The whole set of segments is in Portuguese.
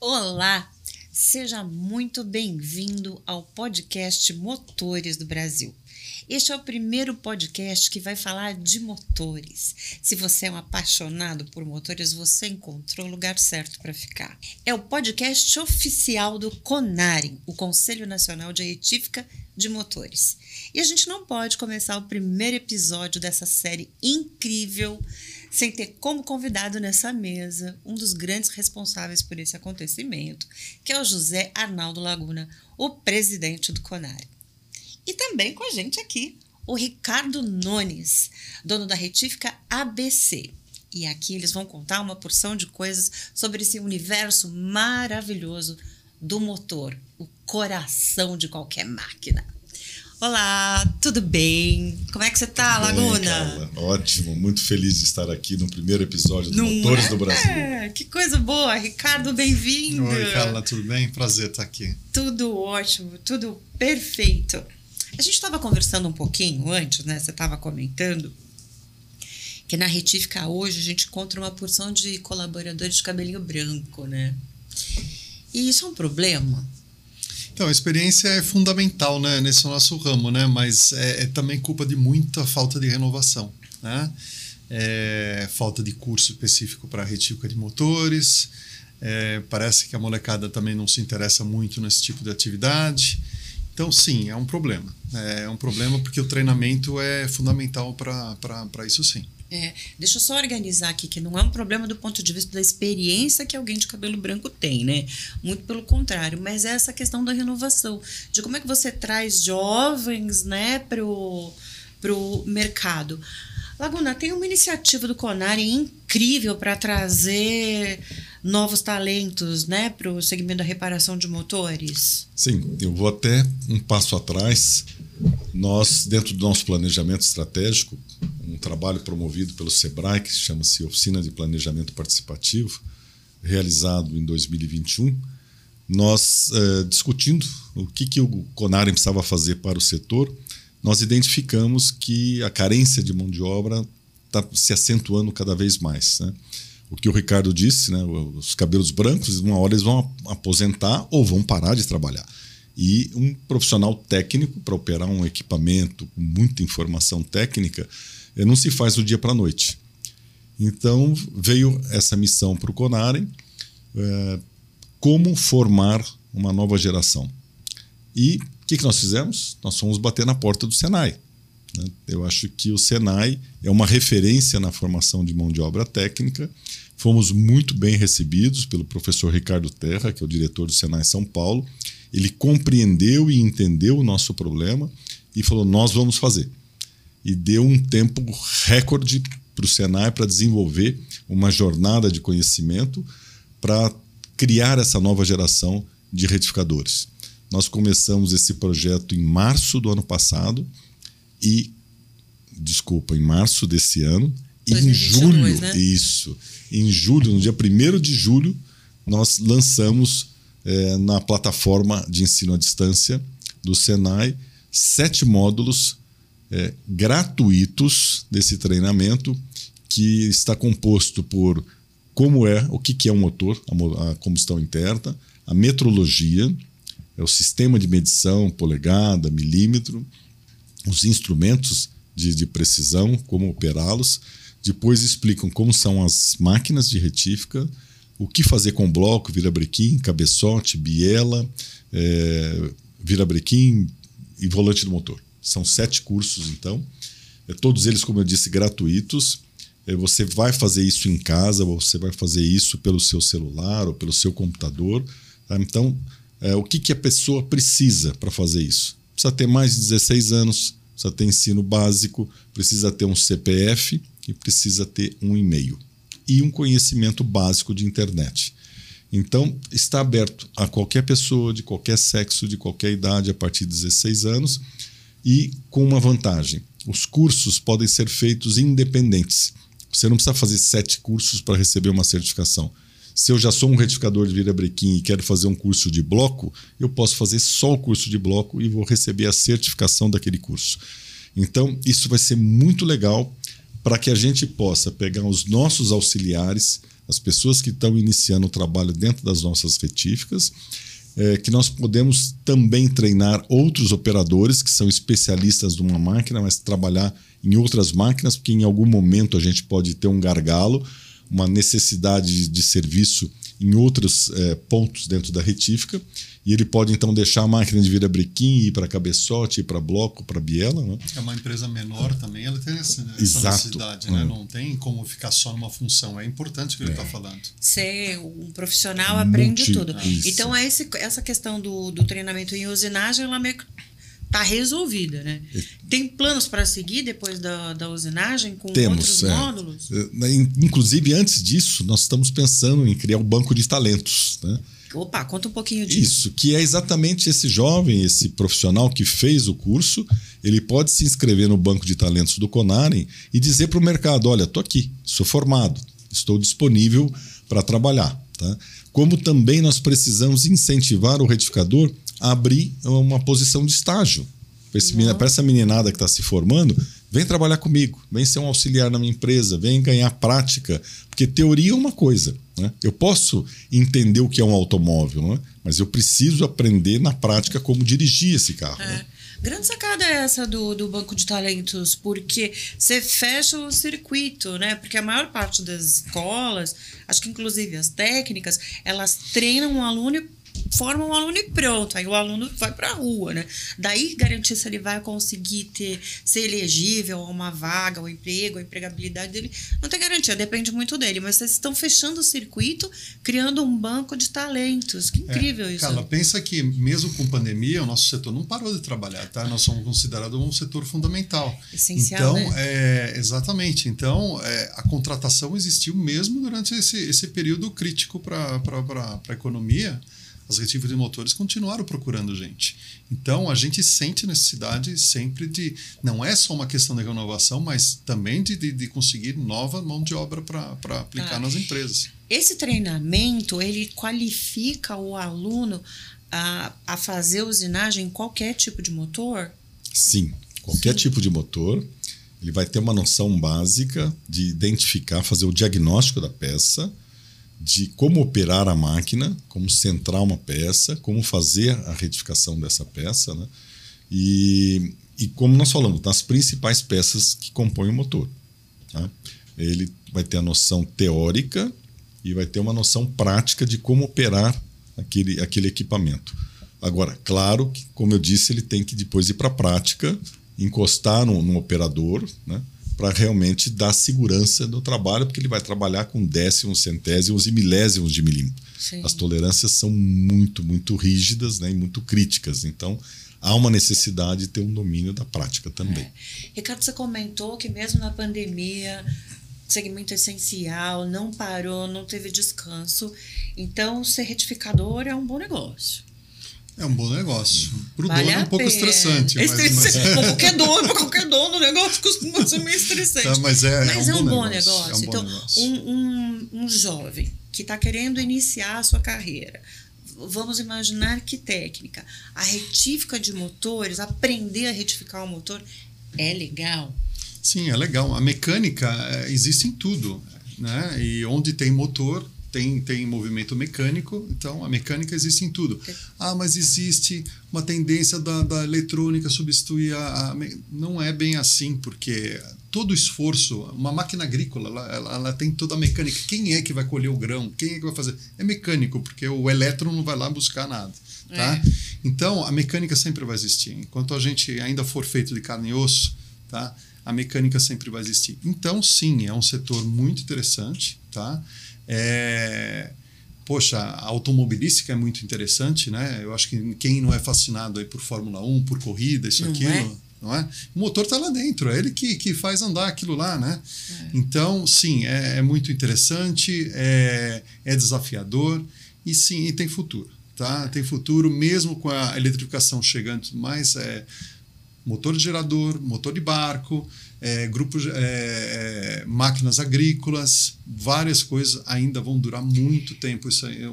Olá, seja muito bem-vindo ao podcast Motores do Brasil. Este é o primeiro podcast que vai falar de motores. Se você é um apaixonado por motores, você encontrou o lugar certo para ficar. É o podcast oficial do CONAREM, o Conselho Nacional de Retífica de Motores. E a gente não pode começar o primeiro episódio dessa série incrível sem ter como convidado nessa mesa um dos grandes responsáveis por esse acontecimento, que é o José Arnaldo Laguna, o presidente do CONAREM. E também com a gente aqui, o Ricardo Nones, dono da retífica ABC. E aqui eles vão contar uma porção de coisas sobre esse universo maravilhoso do motor, o coração de qualquer máquina. Olá, tudo bem? Como é que você tá, Laguna? Carla, ótimo, muito feliz de estar aqui no primeiro episódio do Não Motores é? do Brasil. É, que coisa boa, Ricardo, bem-vindo. Oi, Carla, tudo bem? Prazer estar aqui. Tudo ótimo, tudo perfeito. A gente estava conversando um pouquinho antes, né? Você estava comentando que na retífica hoje a gente encontra uma porção de colaboradores de cabelinho branco, né? E isso é um problema? Então, a experiência é fundamental né, nesse nosso ramo, né? mas é, é também culpa de muita falta de renovação. Né? É, falta de curso específico para retífica de motores. É, parece que a molecada também não se interessa muito nesse tipo de atividade. Então, sim, é um problema. É um problema porque o treinamento é fundamental para isso, sim. É, deixa eu só organizar aqui, que não é um problema do ponto de vista da experiência que alguém de cabelo branco tem, né? Muito pelo contrário, mas é essa questão da renovação, de como é que você traz jovens, né, pro, pro mercado. Laguna, tem uma iniciativa do Conari incrível para trazer novos talentos né, para o segmento da reparação de motores? Sim, eu vou até um passo atrás. Nós, dentro do nosso planejamento estratégico, um trabalho promovido pelo SEBRAE, que chama-se Oficina de Planejamento Participativo, realizado em 2021, nós, eh, discutindo o que, que o Conari precisava fazer para o setor, nós identificamos que a carência de mão de obra está se acentuando cada vez mais. Né? O que o Ricardo disse, né? os cabelos brancos, uma hora eles vão aposentar ou vão parar de trabalhar. E um profissional técnico para operar um equipamento com muita informação técnica eh, não se faz do dia para a noite. Então veio essa missão para o Conarem, é, como formar uma nova geração. E que, que nós fizemos? Nós fomos bater na porta do Senai. Né? Eu acho que o Senai é uma referência na formação de mão de obra técnica. Fomos muito bem recebidos pelo professor Ricardo Terra, que é o diretor do Senai São Paulo. Ele compreendeu e entendeu o nosso problema e falou: Nós vamos fazer. E deu um tempo recorde para o Senai para desenvolver uma jornada de conhecimento para criar essa nova geração de retificadores. Nós começamos esse projeto em março do ano passado e desculpa, em março desse ano. E em julho, né? isso, em julho, no dia 1 de julho, nós lançamos é, na plataforma de ensino à distância do Senai sete módulos é, gratuitos desse treinamento que está composto por como é, o que, que é um motor, a, a combustão interna, a metrologia, é o sistema de medição, polegada, milímetro, os instrumentos de, de precisão, como operá-los. Depois explicam como são as máquinas de retífica, o que fazer com bloco, virabrequim, cabeçote, biela, é, virabrequim e volante do motor. São sete cursos, então. É, todos eles, como eu disse, gratuitos. É, você vai fazer isso em casa, você vai fazer isso pelo seu celular ou pelo seu computador. Tá? Então, é, o que, que a pessoa precisa para fazer isso? Precisa ter mais de 16 anos, precisa ter ensino básico, precisa ter um CPF e precisa ter um e-mail e um conhecimento básico de internet. Então, está aberto a qualquer pessoa de qualquer sexo, de qualquer idade, a partir de 16 anos, e com uma vantagem: os cursos podem ser feitos independentes. Você não precisa fazer sete cursos para receber uma certificação. Se eu já sou um retificador de virabrequim e quero fazer um curso de bloco, eu posso fazer só o curso de bloco e vou receber a certificação daquele curso. Então, isso vai ser muito legal para que a gente possa pegar os nossos auxiliares, as pessoas que estão iniciando o trabalho dentro das nossas retíficas, é, que nós podemos também treinar outros operadores que são especialistas de uma máquina, mas trabalhar em outras máquinas, porque em algum momento a gente pode ter um gargalo, uma necessidade de serviço em outros é, pontos dentro da retífica e ele pode então deixar a máquina de virabrequim ir para cabeçote, ir para bloco, para biela. Né? É uma empresa menor também, ela tem essa, essa necessidade, né? Hum. não tem como ficar só numa função. É importante o que é. ele está falando. Ser um profissional aprende Multi, tudo. Isso. Então, esse, essa questão do, do treinamento em usinagem, ela meio que está resolvida, né? Tem planos para seguir depois da, da usinagem com Temos, outros é. módulos? É, Inclusive, antes disso, nós estamos pensando em criar um banco de talentos, né? Opa, conta um pouquinho disso. Isso, que é exatamente esse jovem, esse profissional que fez o curso, ele pode se inscrever no banco de talentos do Conarem e dizer para o mercado: olha, estou aqui, sou formado, estou disponível para trabalhar. Tá? Como também nós precisamos incentivar o retificador abrir uma posição de estágio. Para essa meninada que está se formando, vem trabalhar comigo, vem ser um auxiliar na minha empresa, vem ganhar prática, porque teoria é uma coisa. Né? Eu posso entender o que é um automóvel, né? mas eu preciso aprender na prática como dirigir esse carro. É. Né? Grande sacada é essa do, do banco de talentos, porque você fecha o circuito, né? Porque a maior parte das escolas, acho que inclusive as técnicas, elas treinam um aluno forma um aluno e pronto. Aí o aluno vai para a rua, né? Daí garantir se ele vai conseguir ter, ser elegível a uma vaga, o emprego, a empregabilidade dele, não tem garantia, depende muito dele. Mas vocês estão fechando o circuito, criando um banco de talentos. Que incrível é, isso. Carla, pensa que mesmo com pandemia, o nosso setor não parou de trabalhar, tá? Nós somos considerados um setor fundamental. Essencial, então, né? é, exatamente. Então, é, a contratação existiu mesmo durante esse, esse período crítico para a economia as retíficas de motores continuaram procurando gente. Então, a gente sente necessidade sempre de. Não é só uma questão de renovação, mas também de, de, de conseguir nova mão de obra para aplicar ah, nas empresas. Esse treinamento, ele qualifica o aluno a, a fazer usinagem em qualquer tipo de motor? Sim, qualquer Sim. tipo de motor. Ele vai ter uma noção básica de identificar, fazer o diagnóstico da peça, de como operar a máquina, como centrar uma peça, como fazer a retificação dessa peça, né? E, e como nós falamos, das principais peças que compõem o motor. Tá? Ele vai ter a noção teórica e vai ter uma noção prática de como operar aquele, aquele equipamento. Agora, claro que, como eu disse, ele tem que depois ir para a prática, encostar no, no operador, né? Para realmente dar segurança no trabalho, porque ele vai trabalhar com décimos, centésimos e milésimos de milímetro. Sim. As tolerâncias são muito, muito rígidas né, e muito críticas. Então, há uma necessidade de ter um domínio da prática também. É. Ricardo, você comentou que mesmo na pandemia, segmento essencial, não parou, não teve descanso. Então, ser retificador é um bom negócio. É um bom negócio. Para o vale dono é um pouco pena. estressante. É estressante. Mas, mas... qualquer dono, para qualquer dono, o negócio costuma ser meio estressante. Tá, mas é, mas é, um, é um bom, negócio. negócio. É um então, bom negócio. Um, um, um jovem que está querendo iniciar a sua carreira, vamos imaginar que técnica. A retífica de motores, aprender a retificar o motor, é legal? Sim, é legal. A mecânica é, existe em tudo. Né? E onde tem motor, tem, tem movimento mecânico, então a mecânica existe em tudo. Ah, mas existe uma tendência da, da eletrônica substituir a, a, Não é bem assim, porque todo esforço, uma máquina agrícola, ela, ela, ela, tem toda a mecânica. Quem é que vai colher o grão? Quem é que vai fazer? É mecânico, porque o elétron não vai lá buscar nada. Tá? É. Então, a mecânica sempre vai existir. Enquanto a gente ainda for feito de carne e osso, tá? a mecânica sempre vai existir. Então, sim, é um setor muito interessante. Tá? É, poxa, a automobilística é muito interessante, né? Eu acho que quem não é fascinado aí por Fórmula 1, por corrida, isso, não aquilo, é? não é? O motor está lá dentro, é ele que, que faz andar aquilo lá, né? É. Então, sim, é, é, muito interessante, é, é desafiador e sim, e tem futuro, tá? Tem futuro mesmo com a eletrificação chegando mais, é, motor gerador, motor de barco, é, grupos, é, é, máquinas agrícolas, várias coisas ainda vão durar muito tempo isso é,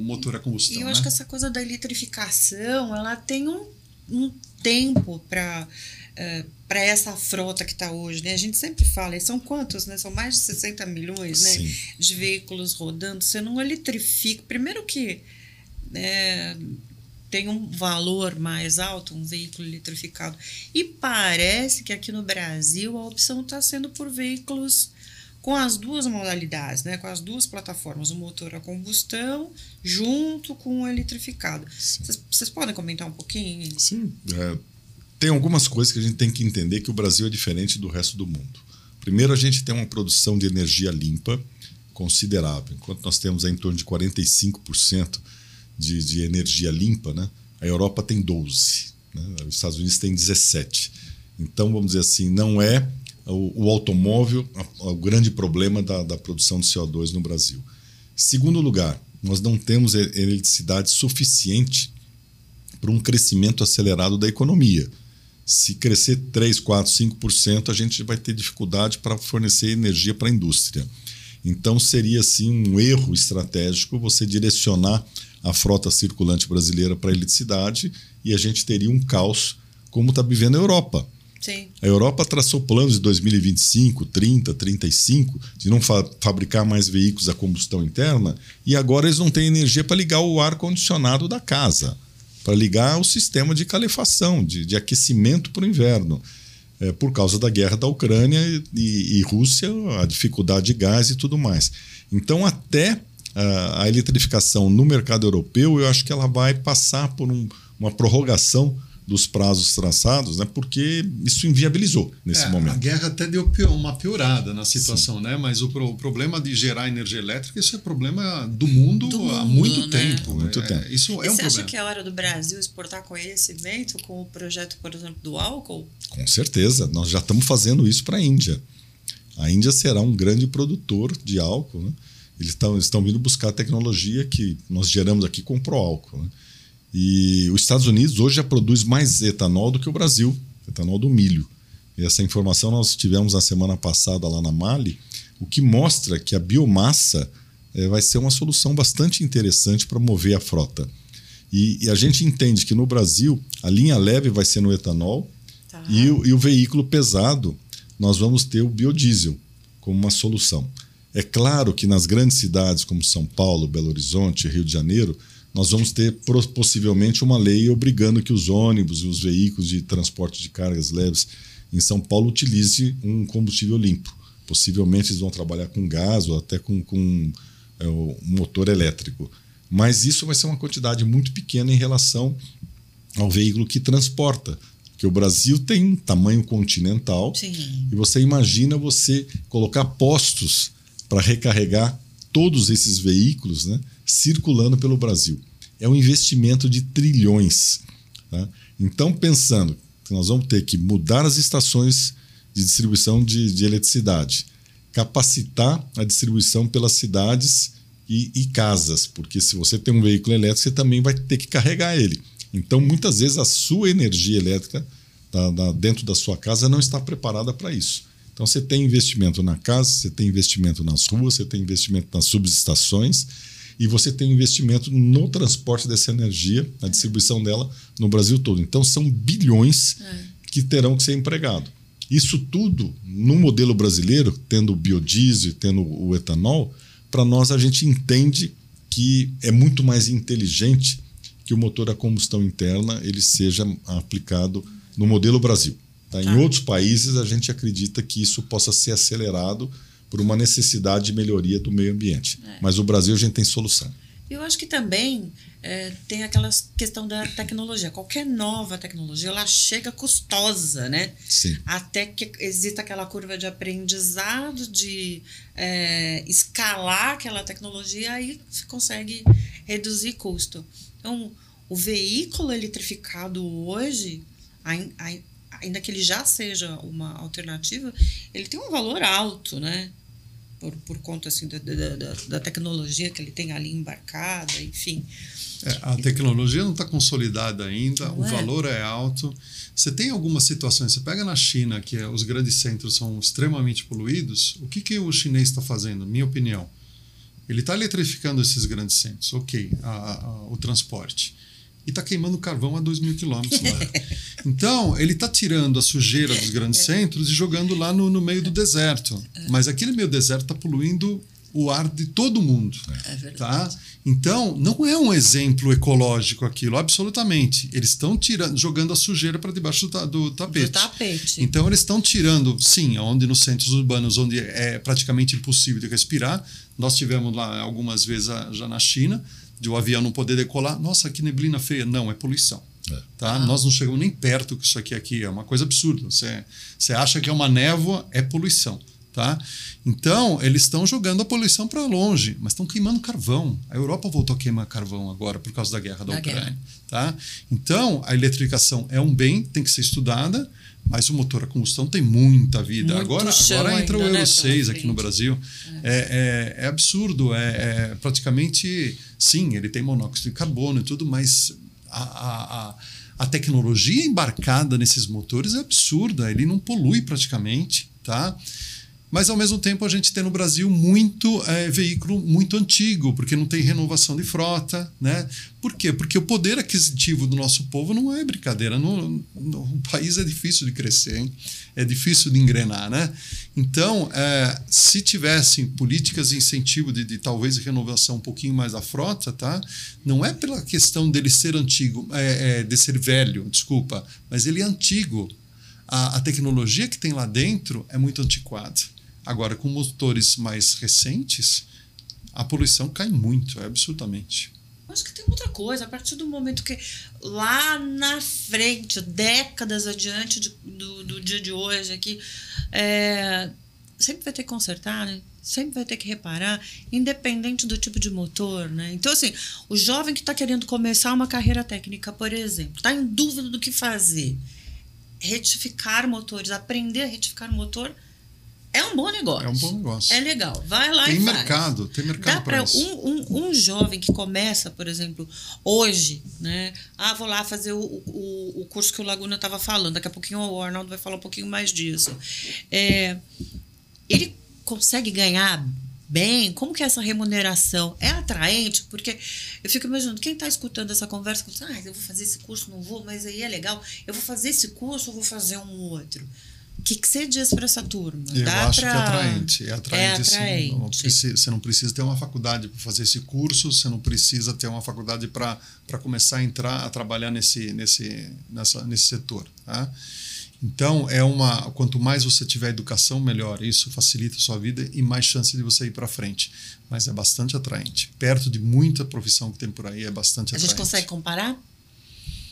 motor a combustão. E eu né? acho que essa coisa da eletrificação, ela tem um, um tempo para uh, para essa frota que está hoje, né? A gente sempre fala, são quantos, né? São mais de 60 milhões, né? De veículos rodando. Você não eletrifica. Primeiro que né, tem um valor mais alto, um veículo eletrificado. E parece que aqui no Brasil a opção está sendo por veículos com as duas modalidades, né? com as duas plataformas, o motor a combustão junto com o eletrificado. Vocês podem comentar um pouquinho? Sim. É, tem algumas coisas que a gente tem que entender que o Brasil é diferente do resto do mundo. Primeiro, a gente tem uma produção de energia limpa considerável. Enquanto nós temos em torno de 45% de, de energia limpa, né? a Europa tem 12%, né? os Estados Unidos tem 17%. Então, vamos dizer assim, não é o, o automóvel o grande problema da, da produção de CO2 no Brasil. Segundo lugar, nós não temos eletricidade suficiente para um crescimento acelerado da economia. Se crescer 3, 4, 5%, a gente vai ter dificuldade para fornecer energia para a indústria. Então seria assim um erro estratégico você direcionar a frota circulante brasileira para a eletricidade e a gente teria um caos como está vivendo a Europa. Sim. A Europa traçou planos de 2025, 30, 35 de não fa fabricar mais veículos a combustão interna e agora eles não têm energia para ligar o ar condicionado da casa para ligar o sistema de calefação, de, de aquecimento para o inverno. É, por causa da guerra da Ucrânia e, e, Rússia, a dificuldade de gás e tudo mais. Então, até a, a eletrificação no mercado europeu, eu acho que ela vai passar por um, uma prorrogação dos prazos traçados, né? Porque isso inviabilizou nesse é, momento. A guerra até deu uma piorada na situação, Sim. né? Mas o, pro, o, problema de gerar energia elétrica, isso é problema do mundo, do mundo há muito né? tempo. Muito é, tempo. Isso é e um você problema. acha que é hora do Brasil exportar conhecimento com o projeto, por exemplo, do álcool? Com certeza. Nós já estamos fazendo isso para a Índia. A Índia será um grande produtor de álcool, né? Eles estão, estão vindo buscar a tecnologia que nós geramos aqui com o Proálcool. Né? E os Estados Unidos hoje já produz mais etanol do que o Brasil, etanol do milho. E essa informação nós tivemos na semana passada lá na Mali, o que mostra que a biomassa é, vai ser uma solução bastante interessante para mover a frota. E, e, a gente entende que no Brasil a linha leve vai ser no etanol tá. e, e o veículo pesado nós vamos ter o biodiesel como uma solução. É claro que nas grandes cidades como São Paulo, Belo Horizonte, Rio de Janeiro, nós vamos ter possivelmente uma lei obrigando que os ônibus e os veículos de transporte de cargas leves em São Paulo utilize um combustível limpo. Possivelmente eles vão trabalhar com gás ou até com, com é, um motor elétrico. Mas isso vai ser uma quantidade muito pequena em relação ao veículo que transporta. Porque o Brasil tem um tamanho continental Sim. e você imagina você colocar postos para recarregar todos esses veículos né, circulando pelo Brasil. É um investimento de trilhões. Tá? Então, pensando que nós vamos ter que mudar as estações de distribuição de, de eletricidade, capacitar a distribuição pelas cidades e, e, casas, porque se você tem um veículo elétrico, você também vai ter que carregar ele. Então, muitas vezes, a sua energia elétrica tá, dentro da sua casa não está preparada para isso. Então você tem investimento na casa, você tem investimento nas ruas, você tem investimento nas subestações e você tem investimento no transporte dessa energia, na distribuição dela no Brasil todo. Então são bilhões é. que terão que ser empregados. Isso tudo no modelo brasileiro, tendo o biodiesel, tendo o etanol, para nós a gente entende que é muito mais inteligente que o motor a combustão interna ele seja aplicado no modelo Brasil. Tá? Em outros países, a gente acredita que isso possa ser acelerado por uma necessidade de melhoria do meio ambiente. É. Mas o Brasil, a gente tem solução. Eu acho que também é, tem aquela questão da tecnologia. Qualquer nova tecnologia, ela chega custosa, né? Sim. Até que exista aquela curva de aprendizado, de é, escalar aquela tecnologia, aí se consegue reduzir custo. Então, o veículo eletrificado hoje, ainda que ele já seja uma alternativa, ele tem um valor alto, né? por, por conta assim, da, da, da tecnologia que ele tem ali embarcada, enfim. É, a tecnologia não está consolidada ainda, Não o é? valor é alto. Você tem algumas situações, você pega na China, que é, os grandes centros são extremamente poluídos, o que, que o chinês está fazendo, minha opinião? Ele está eletrificando esses grandes centros, ok, a- a- o transporte. E está queimando carvão a 2 mil quilômetros lá. Então, ele está tirando a sujeira dos grandes centros e jogando lá no, no meio do deserto. Mas aquele meio deserto está poluindo o ar de todo mundo. É verdade. Tá? Então, não é um exemplo ecológico aquilo, absolutamente. Eles estão tirando, jogando a sujeira para debaixo do, ta- do tapete. Do tapete. Então, eles estão tirando, sim, onde nos centros urbanos, onde é praticamente impossível de respirar. Nós tivemos lá algumas vezes ah, já na China, de o avião não poder decolar. Nossa, que neblina feia. Não, é poluição. É. Tá? Nós não chegamos nem perto que isso aqui, aqui é uma coisa absurda. Você, você acha que é uma névoa, é poluição. Tá? Então, eles estão jogando a poluição para longe, mas estão queimando carvão. A Europa voltou a queimar carvão agora por causa da guerra da, Da Ucrânia. guerra. Tá? Então, a eletrificação é um bem, tem que ser estudada, mas o motor a combustão tem muita vida. Muito agora agora entra o Euro né, 6 pela aqui no. Brasil. É, é, é absurdo, é, é praticamente. Sim, ele tem monóxido de carbono e tudo, mas a, a, a, a tecnologia embarcada nesses motores é absurda, ele não polui praticamente. Tá? Mas ao mesmo tempo a gente tem no Brasil muito é, veículo muito antigo, porque não tem renovação de frota, né? Por quê? Porque o poder aquisitivo do nosso povo não é brincadeira. No, no- o país é difícil de crescer, hein? é difícil de engrenar, né? Então, é, se tivessem políticas de incentivo de, de talvez renovação um pouquinho mais da frota, tá? Não é pela questão dele ser antigo, é, é, de ser velho, desculpa, mas ele é antigo a, a tecnologia que tem lá dentro é muito antiquada. Agora, com motores mais recentes, a poluição cai muito, é absurdamente. Acho que tem outra coisa, a partir do momento que lá na frente, décadas adiante de- do, do dia de hoje aqui, é, sempre vai ter que consertar, né? Sempre vai ter que reparar, independente do tipo de motor, né? Então, assim, o jovem que está querendo começar uma carreira técnica, por exemplo, está em dúvida do que fazer, retificar motores, aprender a retificar motor, é um bom negócio. É um bom negócio. É legal. Vai lá tem e faz. mercado, tem mercado para isso. um, um, um jovem que começa, por exemplo, hoje, né? Ah, vou lá fazer o, o, o curso que o Laguna estava falando. Daqui a pouquinho o Arnaldo vai falar um pouquinho mais disso. É, ele consegue ganhar bem? Como que é essa remuneração? É atraente? Porque eu fico imaginando, quem está escutando essa conversa, assim, ah, eu vou fazer esse curso, não vou, mas aí é legal. Eu vou fazer esse curso ou vou fazer um outro? O que, que você diz para essa turma? Eu Dá acho pra- que é atraente. É atraente, É sim. atraente. Não precisa- você não precisa ter uma faculdade para fazer esse curso, você não precisa ter uma faculdade para começar a entrar a trabalhar nesse, nesse, nessa, nesse setor. Tá? Então, é uma. Quanto mais você tiver educação, melhor. Isso facilita a sua vida e mais chance de você ir para frente. Mas é bastante atraente. Perto de muita profissão que tem por aí, é bastante A atraente. gente consegue comparar?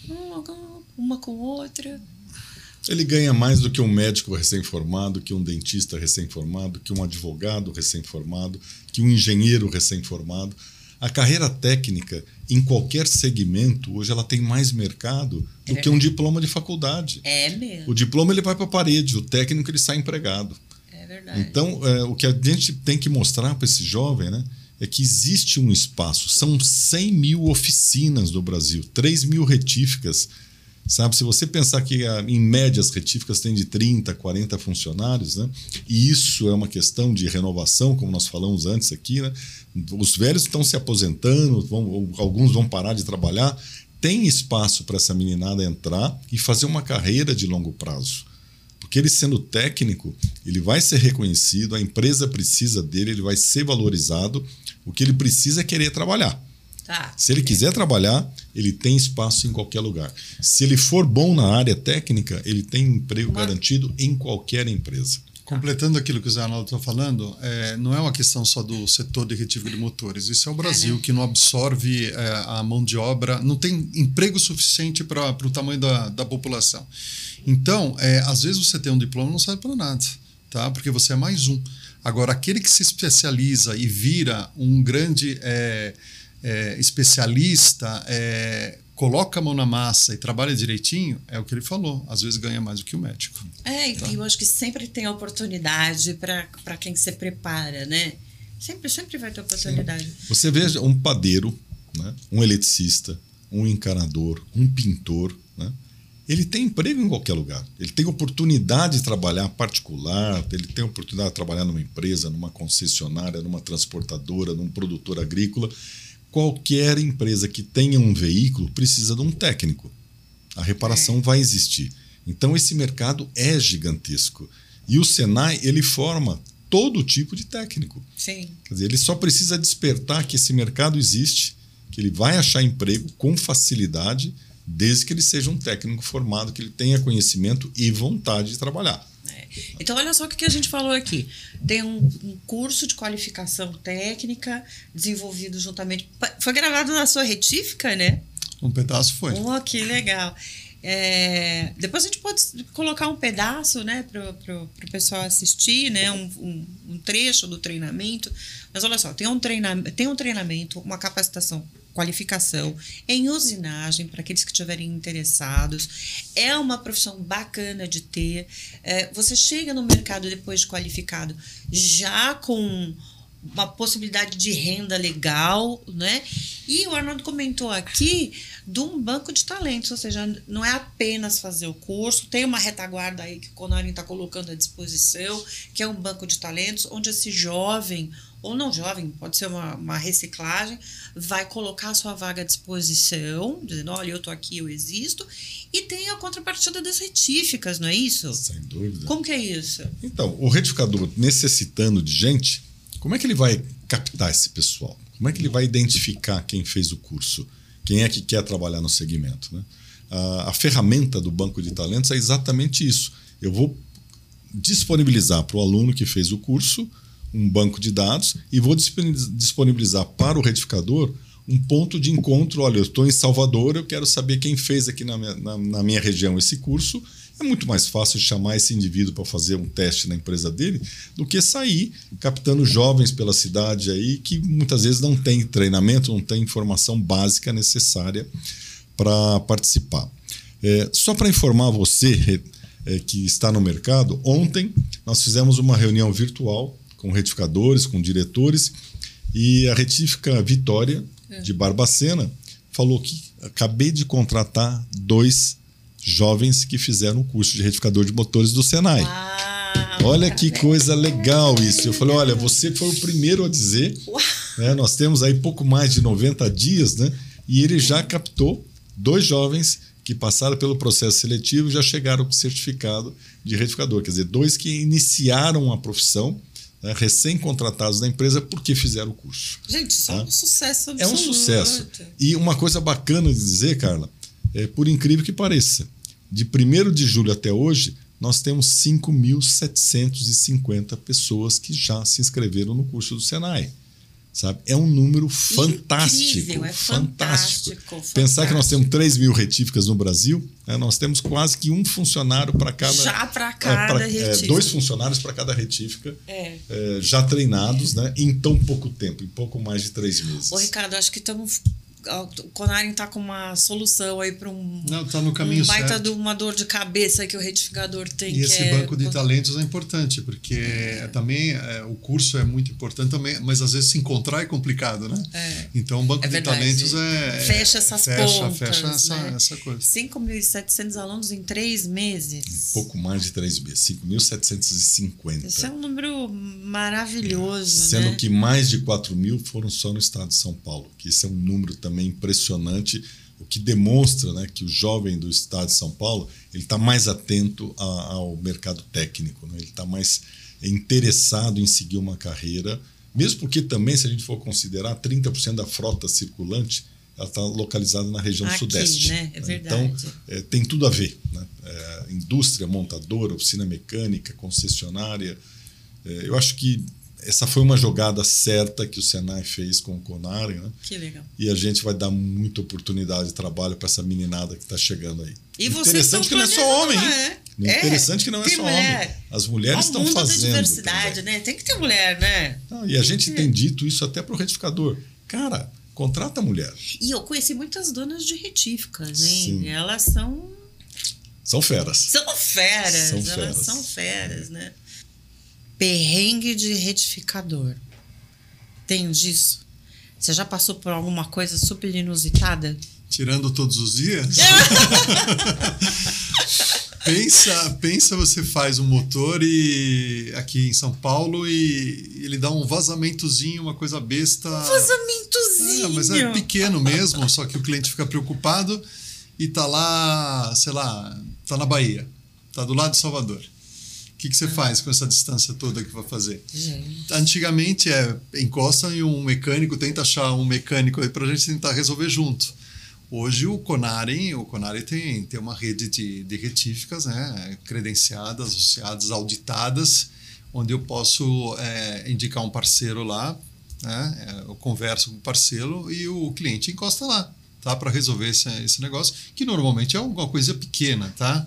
Uma, com- uma com outra. Ele ganha mais do que um médico recém-formado, que um dentista recém-formado, que um advogado recém-formado, que um engenheiro recém-formado. A carreira técnica, em qualquer segmento, hoje ela tem mais mercado do É que um diploma de faculdade. É mesmo. O diploma ele vai para a parede, o técnico ele sai empregado. É verdade. Então, é, o que a gente tem que mostrar para esse jovem né, é que existe um espaço. São 100 mil oficinas no Brasil, 3 mil retíficas. Sabe, se você pensar que ah, em média as retíficas têm de 30, 40 funcionários, né? E isso é uma questão de renovação, como nós falamos antes aqui, né? Os velhos estão se aposentando, vão- alguns vão parar de trabalhar. Tem espaço para essa meninada entrar e fazer uma carreira de longo prazo. Porque ele sendo técnico, ele vai ser reconhecido, a empresa precisa dele, ele vai ser valorizado. O que ele precisa é querer trabalhar. Tá. Se ele quiser trabalhar, ele tem espaço em qualquer lugar. Se ele for bom na área técnica, ele tem emprego Uma- garantido em qualquer empresa. Completando aquilo que o Zé Arnaldo está falando, é, não é uma questão só do setor de retífico de motores. Isso é o Brasil né? que não absorve é, a mão de obra, não tem emprego suficiente para o tamanho da, da população. Então, é, às vezes você tem um diploma não serve para nada, tá? Porque você é mais um. Agora, aquele que se especializa e vira um grande é, especialista, é, coloca a mão na massa e trabalha direitinho, é o que ele falou. Às vezes ganha mais do que o médico. É, e eu acho que sempre tem oportunidade para quem se prepara, né? Sempre, sempre vai ter oportunidade. Sim. Você veja um padeiro, né? um eletricista, um encanador, um pintor, né? ele tem emprego em qualquer lugar. Ele tem oportunidade de trabalhar particular, ele tem oportunidade de trabalhar numa empresa, numa concessionária, numa transportadora, num produtor agrícola. Qualquer empresa que tenha um veículo precisa de um técnico. A reparação é. vai existir. Então esse mercado é gigantesco. E o Senai, ele forma todo tipo de técnico. Sim. Quer dizer, ele só precisa despertar que esse mercado existe, que ele vai achar emprego com facilidade desde que ele seja um técnico formado, que ele tenha conhecimento e vontade de trabalhar. É. Então, olha só o que a gente falou aqui. Tem um, um, curso de qualificação técnica desenvolvido juntamente. Foi gravado na sua retífica, né? Um pedaço foi. Oh, que legal. É, depois a gente pode colocar um pedaço né, para o pessoal assistir, né, um, um, um, trecho do treinamento. Mas olha só, tem um, treina, tem um treinamento, uma capacitação qualificação em usinagem para aqueles que estiverem interessados. É uma profissão bacana de ter. É, você chega no mercado depois de qualificado já com uma possibilidade de renda legal, né? E o Arnaldo comentou aqui de um banco de talentos, ou seja, não é apenas fazer o curso, tem uma retaguarda aí que o Conarin está colocando à disposição, que é um banco de talentos, onde esse jovem, ou não jovem, pode ser uma, uma reciclagem, vai colocar a sua vaga à disposição, dizendo, olha, eu estou aqui, eu existo, e tem a contrapartida das retíficas, não é isso? Sem dúvida. Como que é isso? Então, o retificador necessitando de gente, como é que ele vai captar esse pessoal? Como é que ele vai identificar quem fez o curso? Quem é que quer trabalhar no segmento? Né? A, a ferramenta do banco de talentos é exatamente isso. Eu vou disponibilizar para o aluno que fez o curso um banco de dados e vou disponibilizar para o retificador um ponto de encontro. Olha, eu estou em Salvador, eu quero saber quem fez aqui na minha, na, na minha região esse curso é muito mais fácil chamar esse indivíduo para fazer um teste na empresa dele do que sair captando jovens pela cidade aí que muitas vezes não tem treinamento, não tem informação básica necessária para participar. É, só para informar você é, que está no mercado, ontem nós fizemos uma reunião virtual com retificadores, com diretores, e a retífica Vitória é. de Barbacena falou que acabei de contratar dois jovens que fizeram o curso de retificador de motores do Senai. olha que coisa legal isso. Eu falei, olha, você foi o primeiro a dizer. Né, nós temos aí pouco mais de 90 dias, né? E ele já captou dois jovens que passaram pelo processo seletivo e já chegaram com certificado de retificador. Quer dizer, dois que iniciaram a profissão, né, recém-contratados na empresa porque fizeram o curso. Gente, isso tá? é um sucesso absoluto. É um sucesso. E uma coisa bacana de dizer, Carla, é, por incrível que pareça, de 1 de julho até hoje, nós temos 5.750 pessoas que já se inscreveram no curso do Senai. Sabe? É um número fantástico. Incrível, é fantástico, fantástico. Pensar que nós temos 3 mil retíficas no Brasil, né? nós temos quase que um funcionário para cada. Já para cada é, pra, retífica. É, dois funcionários para cada retífica, é. É, já treinados, é. né? em tão pouco tempo, em pouco mais de três meses. Ô, Ricardo, acho que estamos o Conarin tá com uma solução aí para um. Não, tá no caminho um baita certo. de uma dor de cabeça que o retificador tem. E esse é... banco de talentos é importante, porque é. também é, o curso é muito importante também, mas às vezes se encontrar é complicado, né? É. Então o banco é de talentos é. Fecha essas fecha, pontas. Fecha essa, né? essa coisa. 5.700 alunos em três meses. Um pouco mais de três meses, 5.750. Isso é um número maravilhoso. Sendo né? que mais de 4 mil foram só no estado de São Paulo, que esse é um número também também impressionante, o que demonstra né, que o jovem do estado de São Paulo ele está mais atento a, ao mercado técnico, né? ele está mais interessado em seguir uma carreira, mesmo porque também, se a gente for considerar, 30% da frota circulante ela está localizada na região Aqui, sudeste. Né? É então, é, tem tudo a ver. Né? É, indústria, montadora, oficina mecânica, concessionária. É, eu acho que essa foi uma jogada certa que o Senai fez com o Conari, né? Que legal. E a gente vai dar muita oportunidade de trabalho para essa meninada que está chegando aí. E interessante que não é só homem, hein? É. É. Interessante que não é só mulher. homem. As mulheres estão fazendo. Da diversidade, também. né? Tem que ter mulher, né? Não, e a gente tem dito isso até para o retificador. Cara, contrata a mulher. E eu conheci muitas donas de retíficas, hein? Sim. Elas são. São feras. São feras. São elas feras. são feras, né? Perrengue de retificador. Tem disso? Você já passou por alguma coisa super inusitada? Tirando todos os dias? pensa, pensa você faz um motor e aqui em São Paulo e ele dá um vazamentozinho, uma coisa besta. Vazamentozinho. É, mas é pequeno mesmo, só que o cliente fica preocupado e tá lá, sei lá, tá na Bahia, tá do lado de Salvador. O que, que você faz com essa distância toda que vai fazer? Gente. Antigamente é encosta em um mecânico, tenta achar um mecânico aí pra gente tentar resolver junto. Hoje o Conari, o Conari tem, tem uma rede de, de retíficas, né, credenciadas, associadas, auditadas, onde eu posso é, indicar um parceiro lá, né, é, eu converso com o parceiro e o cliente encosta lá, tá, para resolver esse, esse negócio, que normalmente é alguma coisa pequena, tá?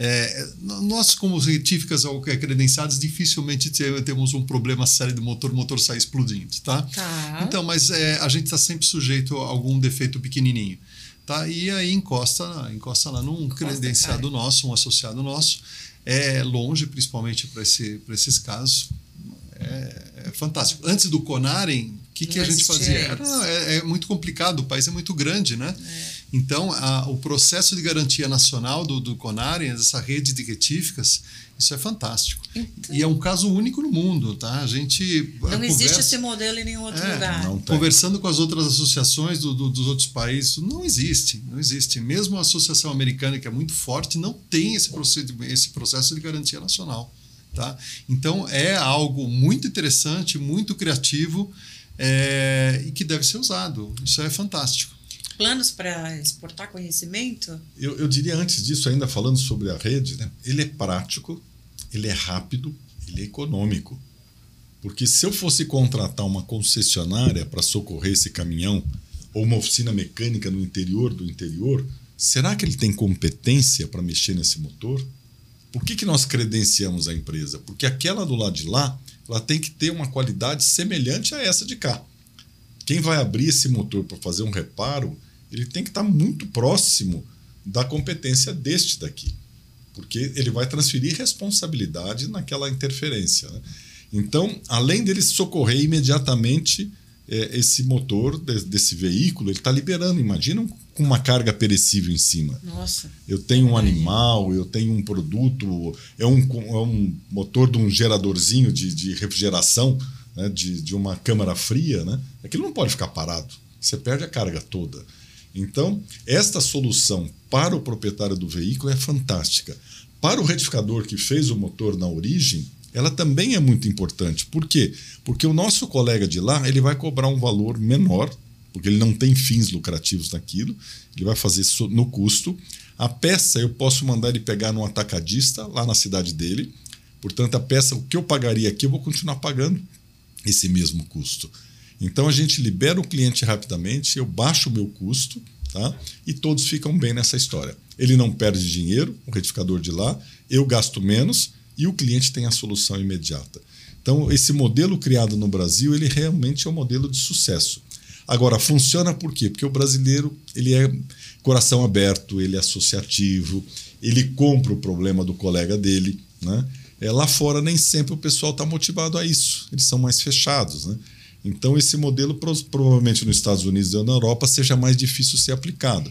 É, nós, como retíficas ou credenciados, dificilmente te- temos um problema sério do motor, o motor sai explodindo, tá? Tá. Então, mas é, a gente está sempre sujeito a algum defeito pequenininho, tá? E aí encosta, encosta lá num credenciado nosso, um associado nosso, é longe, principalmente para esse, pra esses casos. É, é fantástico. Antes do Conarem, o que, que a gente fazia? Era, é, é muito complicado, o país é muito grande, né? Então, a- o processo de garantia nacional do, do Conarem, essa rede de retíficas, isso é fantástico. E é um caso único no mundo, tá? A gente Não existe conversa- esse modelo em nenhum outro É, lugar. Conversando com as outras associações do- do- dos outros países, não existe, não existe. Mesmo a associação americana, que é muito forte, não tem esse, esse processo de garantia nacional. Tá? Então, é algo muito interessante, muito criativo é, e que deve ser usado. Isso é fantástico. Planos para exportar conhecimento? Eu, eu diria antes disso, ainda falando sobre a rede, né? ele é prático, ele é rápido, ele é econômico. Porque se eu fosse contratar uma concessionária para socorrer esse caminhão ou uma oficina mecânica no interior do interior, será que ele tem competência para mexer nesse motor? Por que, que nós credenciamos a empresa? Porque aquela do lado de lá, ela tem que ter uma qualidade semelhante a essa de cá. Quem vai abrir esse motor para fazer um reparo, ele tem que estar muito próximo da competência deste daqui, porque ele vai transferir responsabilidade naquela interferência. né? Então, além dele socorrer imediatamente eh, esse motor de- desse veículo, ele está liberando. Imagina com uma carga perecível em cima. Nossa. Eu tenho um animal, eu tenho um produto, é um, é um motor de um geradorzinho de, de refrigeração, né, de, de uma câmara fria, né? Aquilo não pode ficar parado. Você perde a carga toda. Então, esta solução para o proprietário do veículo é fantástica. Para o retificador que fez o motor na origem, ela também é muito importante. Por quê? Porque o nosso colega de lá ele vai cobrar um valor menor, porque ele não tem fins lucrativos naquilo, ele vai fazer so- no custo. A peça eu posso mandar ele pegar no atacadista lá na cidade dele. Portanto, a peça, o que eu pagaria aqui, eu vou continuar pagando esse mesmo custo. Então a gente libera o cliente rapidamente, eu baixo o meu custo, tá? E todos ficam bem nessa história. Ele não perde dinheiro, o retificador de lá, eu gasto menos e o cliente tem a solução imediata. Então esse modelo criado no Brasil, ele realmente é um modelo de sucesso. Agora funciona por quê? Porque o brasileiro, ele é coração aberto, ele é associativo, ele compra o problema do colega dele, né? É, lá fora nem sempre o pessoal está motivado a isso, eles são mais fechados, né? Então esse modelo pro- provavelmente nos Estados Unidos e na Europa seja mais difícil ser aplicado.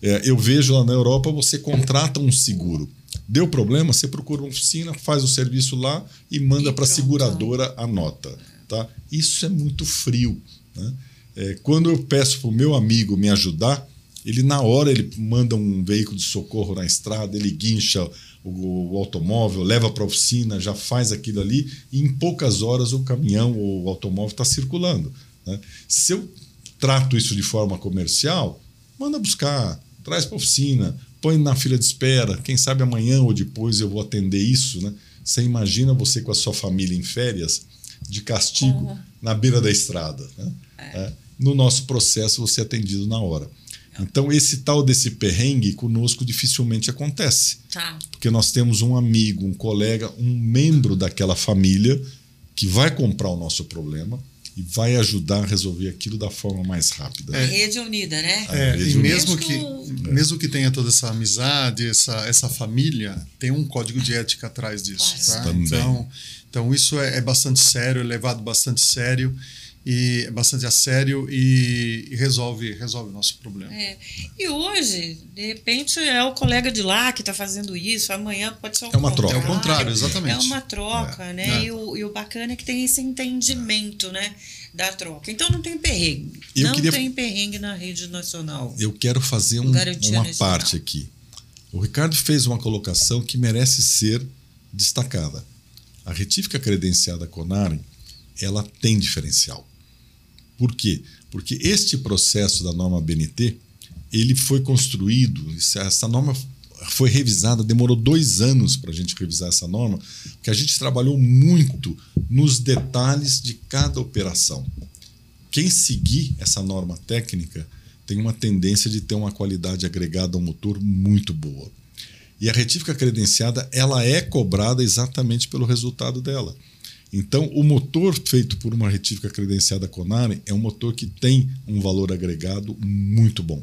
É, eu vejo lá na Europa você contrata um seguro. Deu problema, você procura uma oficina, faz o serviço lá e manda para a pronto. seguradora a nota. Tá? Isso é muito frio. Né? É, quando eu peço para o meu amigo me ajudar, ele na hora ele manda um veículo de socorro na estrada, ele guincha o, o automóvel, leva para a oficina, já faz aquilo ali e em poucas horas o caminhão ou o automóvel está circulando. né? Se eu trato isso de forma comercial, manda buscar, traz para a oficina, põe na fila de espera, quem sabe amanhã ou depois eu vou atender isso. Né? Você imagina você com a sua família em férias, de castigo, Uhum. na beira da estrada. Né? É, No nosso processo, você é atendido na hora. Então, esse tal desse perrengue conosco dificilmente acontece. Tá. Porque nós temos um amigo, um colega, um membro daquela família que vai comprar o nosso problema e vai ajudar a resolver aquilo da forma mais rápida. A rede unida, né? É, rede e unida. mesmo que, mesmo que tenha toda essa amizade, essa, essa família, tem um código de ética atrás disso. Claro. Tá? Também. Então, então, isso é, é bastante sério, é levado bastante sério e é bastante a sério e, e resolve, resolve o nosso problema. É. E hoje, de repente, é o colega de lá que está fazendo isso, amanhã pode ser o É uma troca. É o contrário, exatamente. É uma troca, É, né? é. E, o, e o bacana é que tem esse entendimento, né? Da troca. Então não tem perrengue. Eu não queria- tem perrengue na rede nacional. Eu quero fazer um- uma nacional. parte aqui. O Ricardo fez uma colocação que merece ser destacada. A retífica credenciada Conaren, ela tem diferencial. Por quê? Porque este processo da norma BNT, ele foi construído, essa norma foi revisada, demorou dois anos para a gente revisar essa norma, porque a gente trabalhou muito nos detalhes de cada operação. Quem seguir essa norma técnica tem uma tendência de ter uma qualidade agregada ao motor muito boa. E a retífica credenciada, ela é cobrada exatamente pelo resultado dela. Então, o motor feito por uma retífica credenciada Conare é um motor que tem um valor agregado muito bom.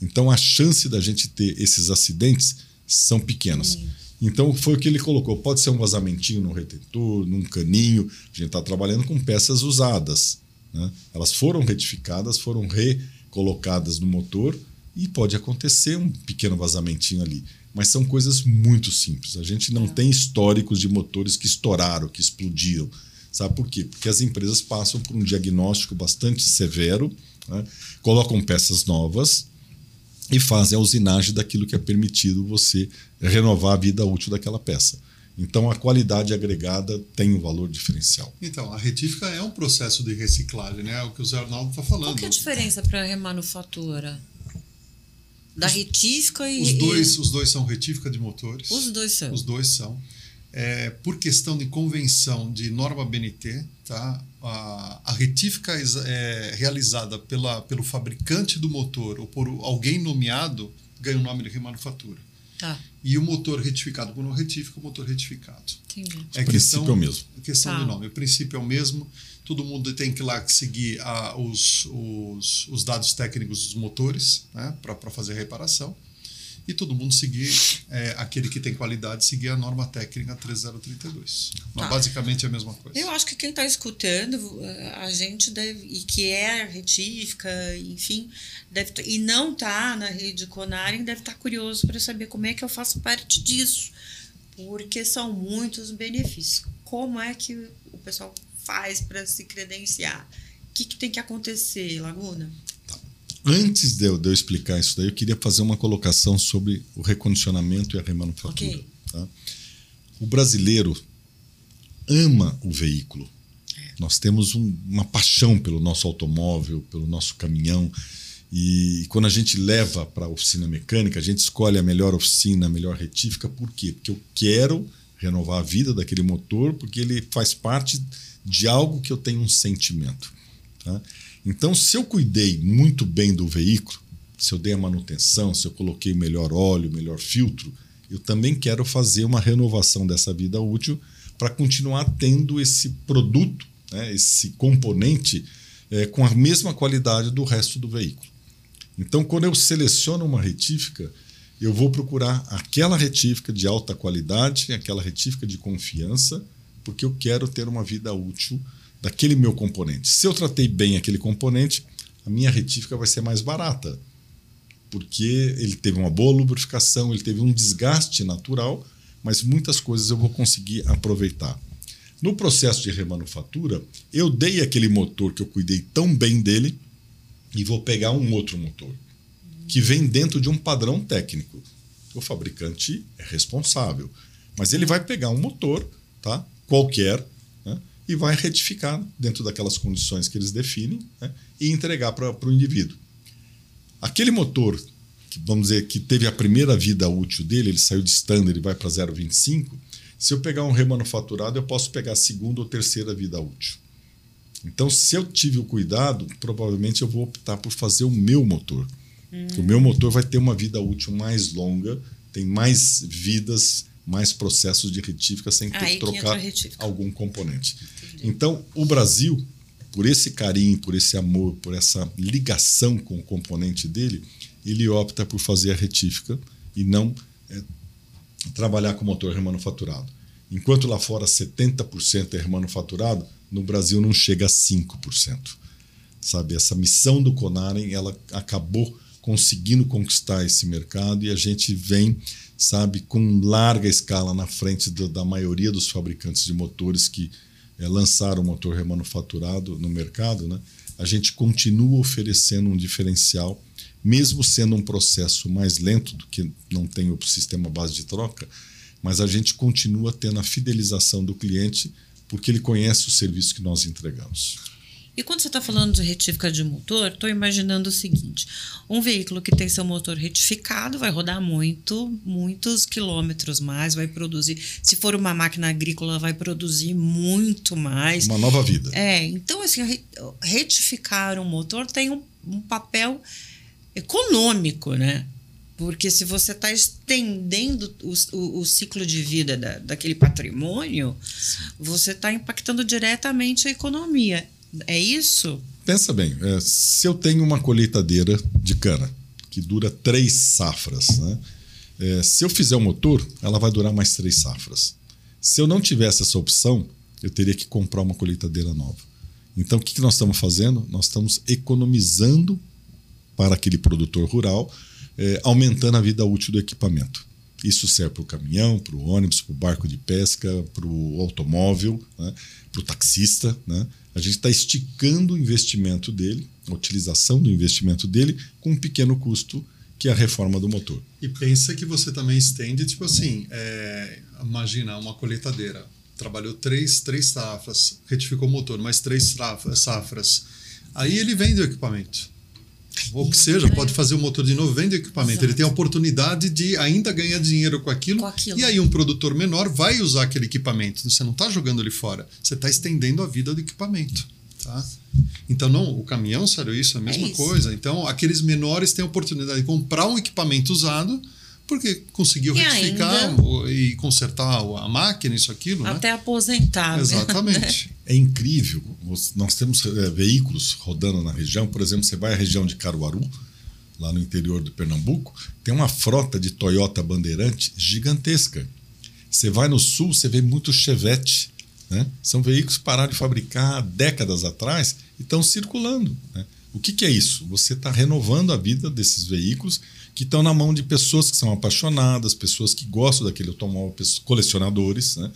Então, a chance da gente ter esses acidentes são pequenas. Então, foi o que ele colocou. Pode ser um vazamentinho no retentor, num caninho. A gente está trabalhando com peças usadas. né? Elas foram retificadas, foram recolocadas no motor e pode acontecer um pequeno vazamentinho ali. Mas são coisas muito simples. A gente não tem históricos de motores que estouraram, que explodiram. Sabe por quê? Porque as empresas passam por um diagnóstico bastante severo, né? colocam peças novas e fazem a usinagem daquilo que é permitido você renovar a vida útil daquela peça. Então a qualidade agregada tem um valor diferencial. Então, a retífica é um processo de reciclagem, né? É o que o Zé Arnaldo está falando. Qual que é a diferença para remanufatura? Da retífica e. Os dois, e- os dois são retífica de motores. Os dois são. Os dois são. É, por questão de convenção de norma BNT, tá? a, a retífica é realizada pela, pelo fabricante do motor ou por alguém nomeado ganha o nome de remanufatura. Tá, E o motor retificado por não retífica, o motor retificado. entendi. É O princípio é o mesmo. Questão Tá. de nome. O princípio é o mesmo. Todo mundo tem que lá seguir ah, os, os, os dados técnicos dos motores né, para fazer a reparação. E todo mundo seguir, é, aquele que tem qualidade, seguir a norma técnica 3032. Mas Tá. basicamente é a mesma coisa. Eu acho que quem está escutando, a gente deve, e que é retífica, enfim, deve tá- e não está na rede Conaren, deve estar curioso para saber como é que eu faço parte disso. Porque são muitos benefícios. Como é que o pessoal faz para se credenciar? O que, que tem que acontecer, Laguna? Antes de eu, de eu explicar isso daí, eu queria fazer uma colocação sobre o recondicionamento e a remanufatura. Ok. tá? O brasileiro ama o veículo. Nós temos um- uma paixão pelo nosso automóvel, pelo nosso caminhão. E quando a gente leva para a oficina mecânica, a gente escolhe a melhor oficina, a melhor retífica. Por quê? Porque eu quero renovar a vida daquele motor, porque ele faz parte de algo que eu tenho um sentimento. Tá? Então, se eu cuidei muito bem do veículo, se eu dei a manutenção, se eu coloquei melhor óleo, melhor filtro, eu também quero fazer uma renovação dessa vida útil para continuar tendo esse produto, né, esse componente, eh, com a mesma qualidade do resto do veículo. Então, quando eu seleciono uma retífica, eu vou procurar aquela retífica de alta qualidade, aquela retífica de confiança, porque eu quero ter uma vida útil daquele meu componente. Se eu tratei bem aquele componente, a minha retífica vai ser mais barata, porque ele teve uma boa lubrificação, ele teve um desgaste natural, mas muitas coisas eu vou conseguir aproveitar. No processo de remanufatura, eu dei aquele motor que eu cuidei tão bem dele e vou pegar um outro motor que vem dentro de um padrão técnico. O fabricante é responsável, mas ele vai pegar um motor, tá? Qualquer, né? e vai retificar dentro daquelas condições que eles definem né? e entregar para o indivíduo. Aquele motor, que vamos dizer que teve a primeira vida útil dele, ele saiu de standard e vai para 0,25. Se eu pegar um remanufaturado, eu posso pegar a segunda ou terceira vida útil. Então, se eu tive o cuidado, provavelmente eu vou optar por fazer o meu motor. O meu motor vai ter uma vida útil mais longa, tem mais vidas, mais processos de retífica sem ter Aí que trocar algum componente. Então, o Brasil por esse carinho, por esse amor, por essa ligação com o componente dele, ele opta por fazer a retífica e não é, trabalhar com motor remanufaturado. Enquanto lá fora 70% é remanufaturado, no Brasil não chega a 5%. Sabe, essa missão do Conaren, ela acabou conseguindo conquistar esse mercado e a gente vem, sabe, com larga escala na frente do, da maioria dos fabricantes de motores que é, lançaram o motor remanufaturado no mercado, né? A gente continua oferecendo um diferencial mesmo sendo um processo mais lento do que não tem o sistema base de troca, mas a gente continua tendo a fidelização do cliente porque ele conhece o serviço que nós entregamos. E quando você está falando de retífica de motor, estou imaginando o seguinte: um veículo que tem seu motor retificado vai rodar muito, muitos quilômetros mais, vai produzir. Se for uma máquina agrícola, vai produzir muito mais. Uma nova vida. É, então, assim, retificar um motor tem um, um papel econômico, né? Porque se você está estendendo o, o, o, ciclo de vida da, daquele patrimônio, Sim. você está impactando diretamente a economia. É isso? Pensa bem, é, se eu tenho uma colheitadeira de cana que dura três safras, né? É, se eu fizer o um motor, ela vai durar mais três safras. Se eu não tivesse essa opção, eu teria que comprar uma colheitadeira nova. Então, o que, que nós estamos fazendo? Nós estamos economizando para aquele produtor rural, é, aumentando a vida útil do equipamento. Isso serve para o caminhão, para o ônibus, para o barco de pesca, para o automóvel, né? para o taxista. Né? A gente está esticando o investimento dele, a utilização do investimento dele, com um pequeno custo, que é a reforma do motor. E pensa que você também estende, tipo assim, é, imagina uma colheitadeira. Trabalhou três, três safras, retificou o motor, mais três safras. Aí ele vende o equipamento ou que seja, pode fazer o motor de novo, vende o equipamento. Exato. Ele tem a oportunidade de ainda ganhar dinheiro com aquilo, com aquilo. E aí um produtor menor vai usar aquele equipamento. Você não está jogando ele fora, você está estendendo a vida do equipamento. Tá? Então, não, o caminhão, sério, isso é a mesma é coisa. Então, aqueles menores têm a oportunidade de comprar um equipamento usado porque conseguiu e retificar ainda... e consertar a máquina, isso, aquilo. Né? Até né? aposentar. Exatamente. é incrível. Nós temos é, veículos rodando na região. Por exemplo, você vai à região de Caruaru, lá no interior do Pernambuco, tem uma frota de Toyota Bandeirante gigantesca. Você vai no sul, você vê muito Chevette. Né? São veículos que pararam de fabricar décadas atrás e estão circulando. Né? O que, que é isso? Você está renovando a vida desses veículos que estão na mão de pessoas que são apaixonadas, pessoas que gostam daquele automóvel, colecionadores. Né?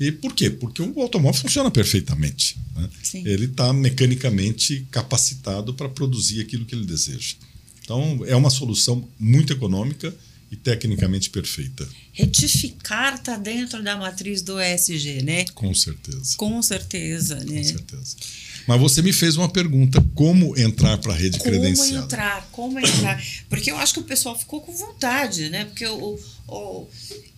E por quê? Porque o automóvel funciona perfeitamente. Né? Ele está mecanicamente capacitado para produzir aquilo que ele deseja. Então, é uma solução muito econômica e tecnicamente perfeita. Retificar está dentro da matriz do ESG, né? Com certeza. Com certeza, né? Com certeza. Mas você me fez uma pergunta: como entrar para a rede como credenciada? Como entrar? Como entrar? Porque eu acho que o pessoal ficou com vontade, né? Porque o, o,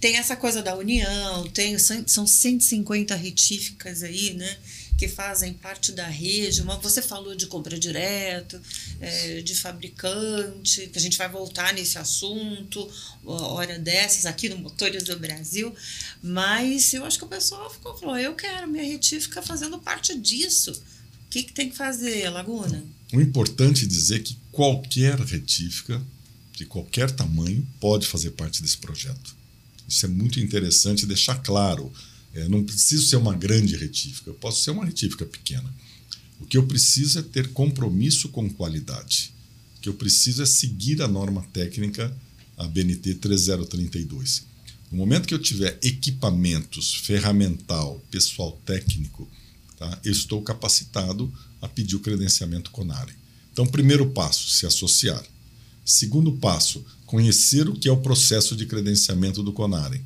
tem essa coisa da união, tem, são 150 retíficas aí, né? que fazem parte da rede. Uma, você falou de compra direto, é, de fabricante, que a gente vai voltar nesse assunto, hora dessas, aqui no Motores do Brasil. Mas eu acho que o pessoal ficou, falou: eu quero minha retífica fazendo parte disso. O que, que tem que fazer, Laguna? O importante é dizer que qualquer retífica, de qualquer tamanho, pode fazer parte desse projeto. Isso é muito interessante deixar claro. É, não preciso ser uma grande retífica, eu posso ser uma retífica pequena. O que eu preciso é ter compromisso com qualidade. O que eu preciso é seguir a norma técnica, a BNT 3032. No momento que eu tiver equipamentos, ferramental, pessoal técnico tá? eu estou capacitado a pedir o credenciamento CONARE. Então, primeiro passo, se associar. Segundo passo, conhecer o que é o processo de credenciamento do CONARE.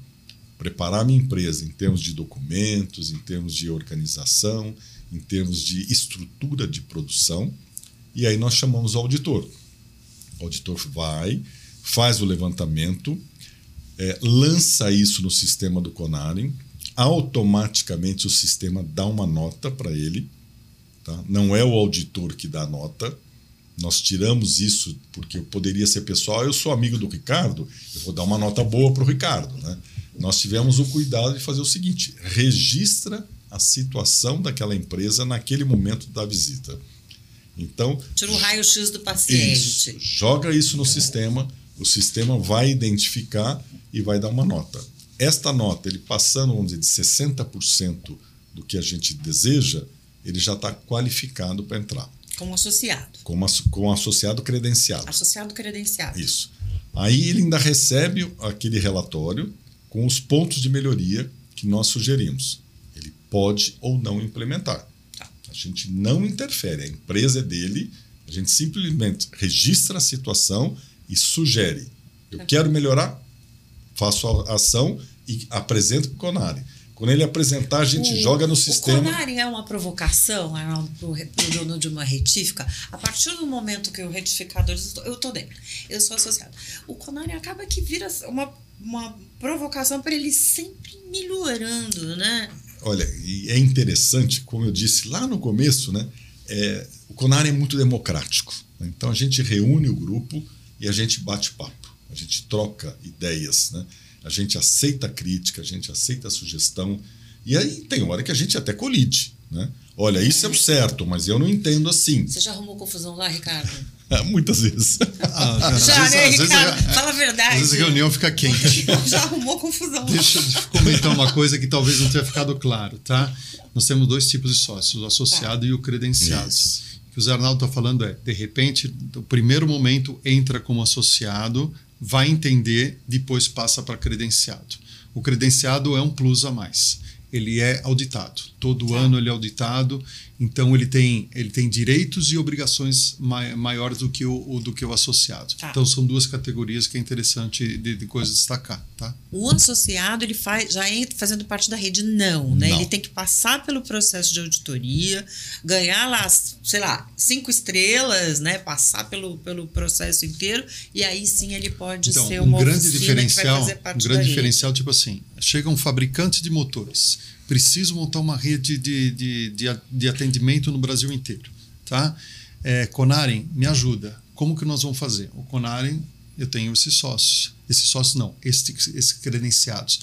Preparar minha empresa em termos de documentos, em termos de organização, em termos de estrutura de produção. E aí nós chamamos o auditor. O auditor vai, faz o levantamento, é, lança isso no sistema do CONARE, automaticamente o sistema dá uma nota para ele. Tá? Não é o auditor que dá a nota. Nós tiramos isso porque poderia ser pessoal. Eu sou amigo do Ricardo, eu vou dar uma nota boa para o Ricardo. Né? Nós tivemos o cuidado de fazer o seguinte: registra a situação daquela empresa naquele momento da visita. Então. Tira o raio-x do paciente. Isso, joga isso no sistema, o sistema vai identificar e vai dar uma nota. Esta nota, ele passando, vamos dizer, de 60% do que a gente deseja, ele já está qualificado para entrar. Como associado. Como, como associado credenciado. Associado credenciado. Isso. Aí ele ainda recebe aquele relatório com os pontos de melhoria que nós sugerimos. Ele pode ou não implementar. Tá. A gente não interfere, a empresa é dele, a gente simplesmente registra a situação e sugere. Eu tá. quero melhorar, faço a ação e apresento para o Conari. Quando ele apresentar, a gente o, joga no sistema. O Conari é uma provocação é para o dono de uma retífica. A partir do momento que o retificador. Eu estou dentro, eu sou associado. O Conari acaba que vira uma, uma provocação para ele sempre melhorando, né? Olha, e é interessante, como eu disse lá no começo, né? É, o Conari é muito democrático. Né? Então a gente reúne o grupo e a gente bate papo, a gente troca ideias, né? A gente aceita a crítica, a gente aceita a sugestão. E aí tem hora que a gente até colide. Né? Olha, isso é o certo, mas eu não entendo assim. Você já arrumou confusão lá, Ricardo? Muitas vezes. Ah, já, né, Ricardo? Vezes, Fala a verdade. Às vezes a reunião fica quente. já arrumou confusão. Deixa eu comentar uma coisa que talvez não tenha ficado claro, tá? Nós temos dois tipos de sócios, o associado tá. e o credenciado. Isso. O que o Zé Arnaldo está falando é, de repente, no primeiro momento entra como associado, vai entender, depois passa para credenciado. O credenciado é um plus a mais. Ele é auditado. Todo tá. ano ele é auditado então ele tem, ele tem direitos e obrigações mai, maiores do que o, o, do que o associado. Tá. Então são duas categorias que é interessante de, de coisas destacar, tá? O associado ele faz, já entra fazendo parte da rede não, né? Não. Ele tem que passar pelo processo de auditoria, ganhar lá, sei lá, cinco estrelas, né? Passar pelo, pelo processo inteiro e aí sim ele pode então, ser uma um grande diferencial, um grande diferencial tipo assim, chega um fabricante de motores preciso montar uma rede de, de, de, de atendimento no Brasil inteiro. Tá? É, Conaren, me ajuda. Como que nós vamos fazer? O Conaren, eu tenho esses sócios. Esses sócios não, esses, esses credenciados.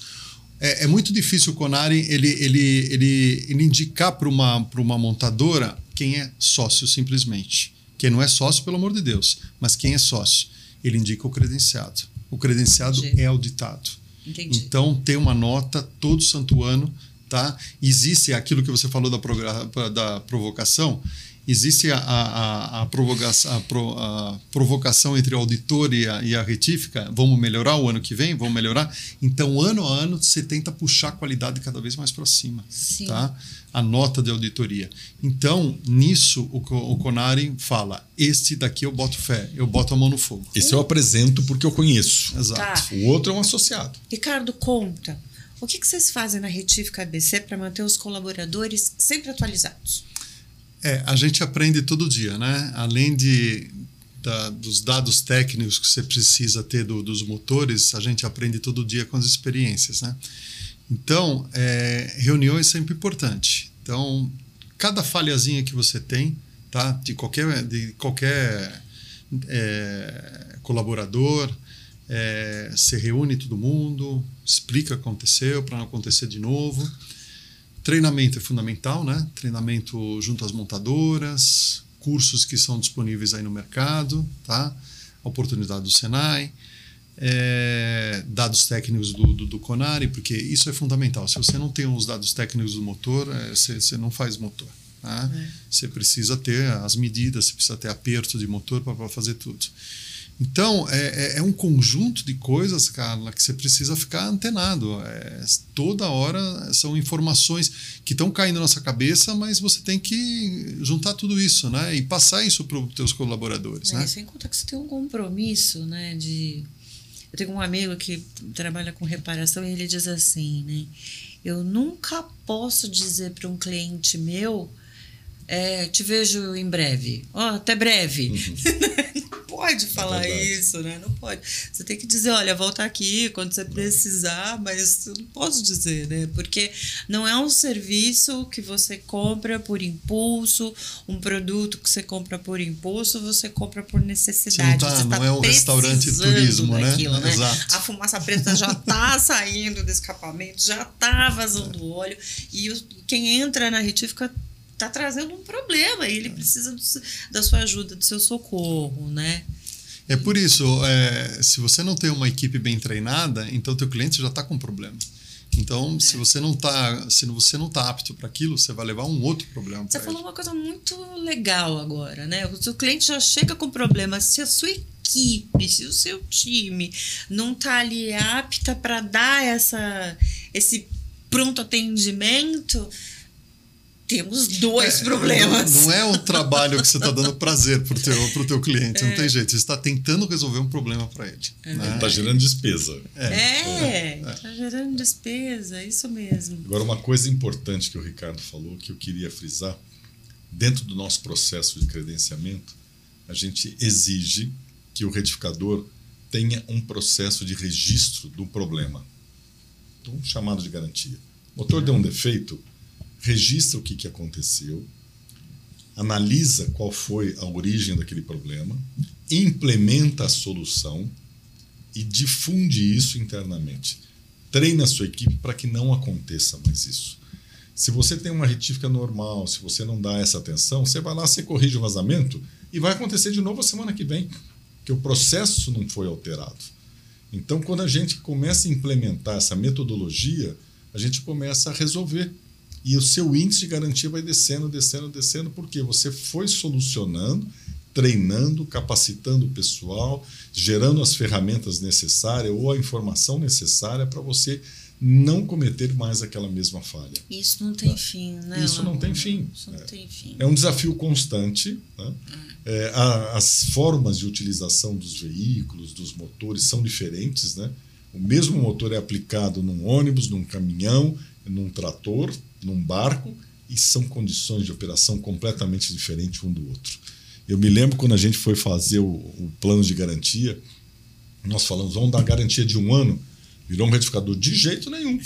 É, é, muito difícil o Conaren ele, ele, ele, ele indicar para uma, uma montadora quem é sócio, simplesmente. Quem não é sócio, pelo amor de Deus, mas quem é sócio. Ele indica o credenciado. O credenciado Entendi. é auditado. Entendi. Então, tem uma nota todo santo ano Tá? Existe aquilo que você falou da, da provocação, existe a, a, a, provocação, a, pro, a, provocação entre o auditor e a, e a retífica, vamos melhorar o ano que vem, vamos melhorar. Então, ano a ano, você tenta puxar a qualidade cada vez mais para cima. Sim. Tá? A nota de auditoria. Então, nisso, o, o Conari fala: este daqui eu boto fé, eu boto a mão no fogo. Esse eu apresento porque eu conheço. Exato. Tá. O outro é um associado. Ricardo, conta. O que, que vocês fazem na Retífica ABC para manter os colaboradores sempre atualizados? É, a gente aprende todo dia, né? Além de da, dos dados técnicos que você precisa ter do, dos motores, a gente aprende todo dia com as experiências, né? Então, é, reunião é sempre importante. Então, cada falhazinha que você tem, tá? De qualquer, de qualquer é, colaborador, é, se reúne todo mundo, explica o que aconteceu para não acontecer de novo. Treinamento é fundamental, né? Treinamento junto às montadoras, cursos que são disponíveis aí no mercado, tá? A oportunidade do Senai, é, dados técnicos do, do, do, Conari, porque isso é fundamental. Se você não tem os dados técnicos do motor, é, você, você não faz motor. Tá? É. Você precisa ter as medidas, você precisa ter aperto de motor para fazer tudo. Então, é, é, é, um conjunto de coisas, Carla, que você precisa ficar antenado. É, toda hora são informações que estão caindo na nossa cabeça, mas você tem que juntar tudo isso, né? E passar isso para os teus colaboradores, é, né? Sem contar que você tem um compromisso, né? De... Eu tenho um amigo que trabalha com reparação e ele diz assim, né? Eu nunca posso dizer para um cliente meu é, te vejo em breve. Ó, oh, até breve. Uhum. pode falar verdade. isso, né? Não pode. Você tem que dizer, olha, volta aqui quando você precisar, mas eu não posso dizer, né? Porque não é um serviço que você compra por impulso, um produto que você compra por impulso, você compra por necessidade. Não tá- Você tá não é um restaurante turismo, né? daquilo, né? Exato. A fumaça preta já tá saindo do escapamento, já tá vazando óleo, e o- quem entra na retífica tá trazendo um problema, e ele precisa do da sua ajuda, do seu socorro, né? É por isso, é, se você não tem uma equipe bem treinada, então teu cliente já está com problema. Então, se você não está, se você não tá apto para aquilo, você vai levar um outro problema. Você falou ele. uma coisa muito legal agora, né? O seu cliente já chega com problema. Se a sua equipe, se o seu time não tá ali apta para dar essa, esse pronto atendimento, temos dois problemas. Não, não é um trabalho que você está dando prazer pro teu, pro teu cliente, É. não tem jeito. Você está tentando resolver um problema para ele. né? Está gerando despesa. É, tá gerando despesa, isso mesmo. Agora, uma coisa importante que o Ricardo falou, que eu queria frisar, dentro do nosso processo de credenciamento, a gente exige que o retificador tenha um processo de registro do problema, um chamado de garantia. O motor deu um defeito, registra o que, que aconteceu, analisa qual foi a origem daquele problema, implementa a solução e difunde isso internamente. Treina a sua equipe para que não aconteça mais isso. Se você tem uma retífica normal, se você não dá essa atenção, você vai lá, você corrige o vazamento e vai acontecer de novo a semana que vem, que o processo não foi alterado. Então, quando a gente começa a implementar essa metodologia, a gente começa a resolver. E o seu índice de garantia vai descendo, descendo, descendo, porque você foi solucionando, treinando, capacitando o pessoal, gerando as ferramentas necessárias ou a informação necessária para você não cometer mais aquela mesma falha. Isso não tem fim, né? Isso não tem fim. Não É. tem fim. É um desafio constante. né? É, a- as formas de utilização dos veículos, dos motores, são diferentes. Né? O mesmo motor é aplicado num ônibus, num caminhão, num trator, num barco, e são condições de operação completamente diferentes um do outro. Eu me lembro quando a gente foi fazer o, o plano de garantia, nós falamos, vamos dar garantia de um ano. Virou um retificador de jeito nenhum.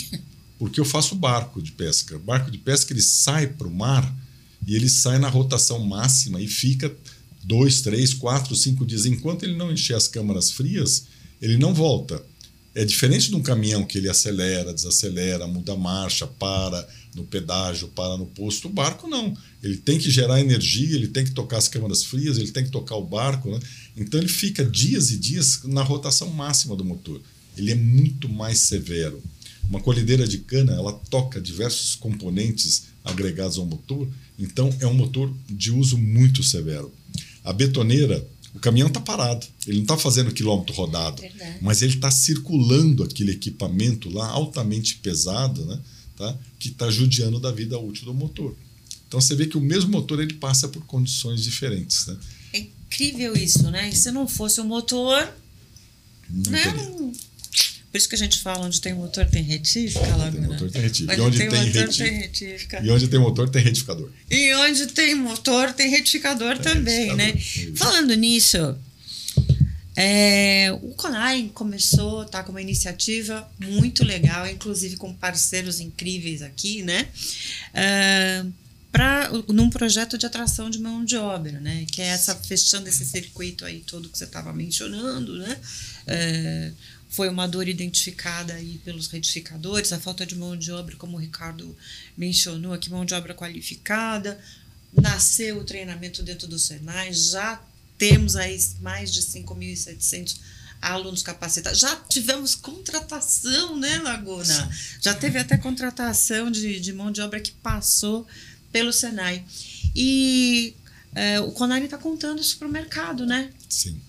Porque eu faço barco de pesca. Barco de pesca ele sai para o mar e ele sai na rotação máxima e fica dois, três, quatro, cinco dias. Enquanto ele não encher as câmaras frias, ele não volta. É diferente de um caminhão que ele acelera, desacelera, muda a marcha, para no pedágio, para no posto. O barco não. Ele tem que gerar energia, ele tem que tocar as câmaras frias, ele tem que tocar o barco. Né? Então ele fica dias e dias na rotação máxima do motor. Ele é muito mais severo. Uma colhedeira de cana, ela toca diversos componentes agregados ao motor, então é um motor de uso muito severo. A betoneira, o caminhão está parado, ele não está fazendo quilômetro rodado, Verdade. mas ele está circulando aquele equipamento lá altamente pesado, né, tá, que está judiando da vida útil do motor. Então você vê que o mesmo motor ele passa por condições diferentes. Né? É incrível isso, né? E se não fosse o motor, Não né? não- Por isso que a gente fala onde tem motor tem retífica, Tem Laguna. motor, tem retífica. E Onde onde tem, tem motor reti- tem retífica. E onde tem motor tem retificador. E onde tem motor tem retificador Tem também, né? retificador, isso. Falando nisso, é, o Conai começou, tá com uma iniciativa muito legal, inclusive com parceiros incríveis aqui, né? É, pra, num projeto de atração de mão de obra, né? Que é essa fechando esse circuito aí todo que você estava mencionando, né? É, foi uma dor identificada aí pelos retificadores, a falta de mão de obra, como o Ricardo mencionou aqui, mão de obra qualificada. Nasceu o treinamento dentro do Senai, já temos aí mais de 5.700 alunos capacitados. Já tivemos contratação, né, Laguna? Já teve até contratação de, de mão de obra que passou pelo Senai. E é, o Conari está contando isso para o mercado, né? Sim.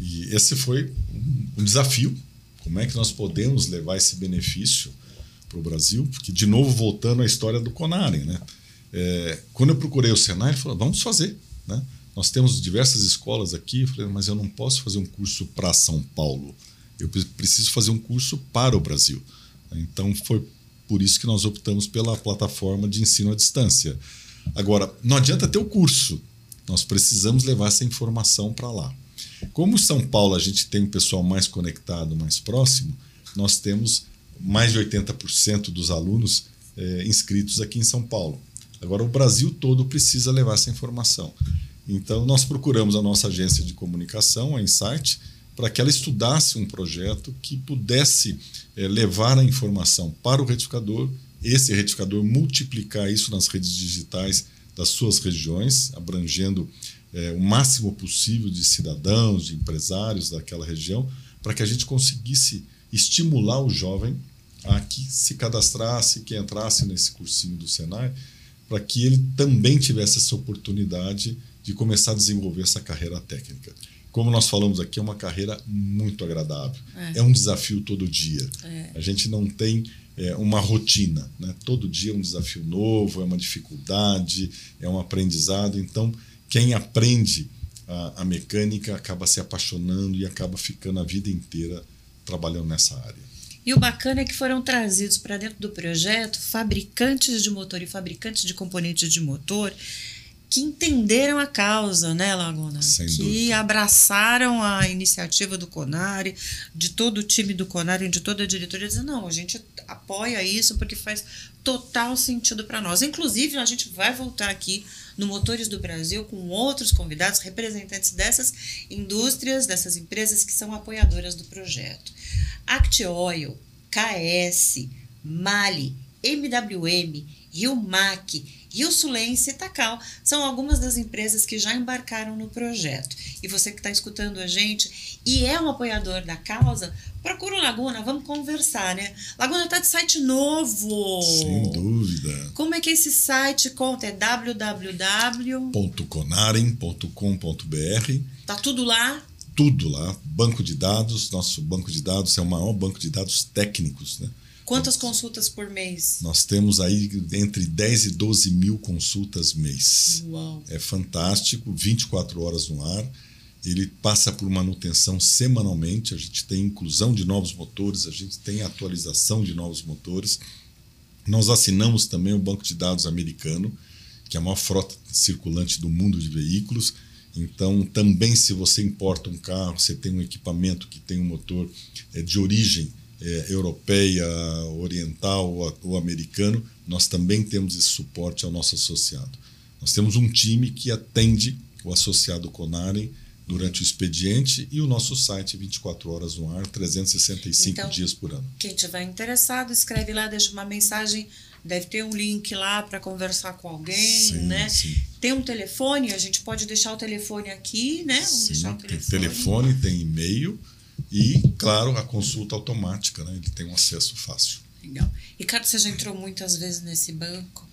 E esse foi um- um desafio. Como é que nós podemos levar esse benefício para o Brasil? Porque, de novo, voltando à história do Conaren, né? É, quando eu procurei o Senai, ele falou: vamos fazer. Né? Nós temos diversas escolas aqui. Eu falei, mas eu não posso fazer um curso para São Paulo. Eu pre- preciso fazer um curso para o Brasil. Então, foi por isso que nós optamos pela plataforma de ensino à distância. Agora, não adianta ter o curso. Nós precisamos levar essa informação para lá. Como São Paulo a gente tem um pessoal mais conectado, mais próximo, nós temos mais de 80% dos alunos é, inscritos aqui em São Paulo. Agora, o Brasil todo precisa levar essa informação. Então, nós procuramos a nossa agência de comunicação, a Insight, para que ela estudasse um projeto que pudesse é, levar a informação para o retificador, esse retificador multiplicar isso nas redes digitais das suas regiões, abrangendo é, o máximo possível de cidadãos, de empresários daquela região, para que a gente conseguisse estimular o jovem a que se cadastrasse, que entrasse nesse cursinho do Senai, para que ele também tivesse essa oportunidade de começar a desenvolver essa carreira técnica. Como nós falamos aqui, é uma carreira muito agradável. É, é um desafio todo dia. É. A gente não tem é, uma rotina. Né? Todo dia é um desafio novo, é uma dificuldade, é um aprendizado. Então, quem aprende a, a mecânica acaba se apaixonando e acaba ficando a vida inteira trabalhando nessa área. E o bacana é que foram trazidos para dentro do projeto fabricantes de motor e fabricantes de componentes de motor que entenderam a causa, né, Laguna? Sem que dúvida. abraçaram a iniciativa do Conari, de todo o time do Conari, de toda a diretoria, dizendo, não, a gente apoia isso porque faz total sentido para nós. Inclusive, a gente vai voltar aqui no Motores do Brasil com outros convidados, representantes dessas indústrias, dessas empresas que são apoiadoras do projeto. Act Oil, KS, Mali, MWM, Rio Mac Rio Sulense e Tacal são algumas das empresas que já embarcaram no projeto. E você que está escutando a gente e é um apoiador da causa, procura o Laguna, vamos conversar, né? Laguna está de site novo. Sem dúvida. Como é que esse site conta? É www.conarem.com.br. Tá tudo lá? Tudo lá. Banco de dados. Nosso banco de dados é o maior banco de dados técnicos, né? Quantas consultas por mês? Nós temos aí entre 10 e 12 mil consultas mês. Uau. É fantástico, 24 horas no ar. Ele passa por manutenção semanalmente. A gente tem inclusão de novos motores, a gente tem atualização de novos motores. Nós assinamos também o banco de dados americano, que é a maior frota circulante do mundo de veículos. Então, também se você importa um carro, você tem um equipamento que tem um motor é, de origem é, europeia, oriental ou, ou americano, nós também temos esse suporte ao nosso associado. Nós temos um time que atende o associado Conarem durante o expediente e o nosso site 24 horas no ar, 365 Então, dias por ano. Quem tiver interessado, escreve lá, deixa uma mensagem. Deve ter um link lá para conversar com alguém, Sim, né? sim. Tem um telefone, a gente pode deixar o telefone aqui, né? Vamos Sim, deixar o tem telefone. telefone, tem e-mail e, claro, a consulta automática, né? ele tem um acesso fácil. Legal. Ricardo, você já entrou muitas vezes nesse banco?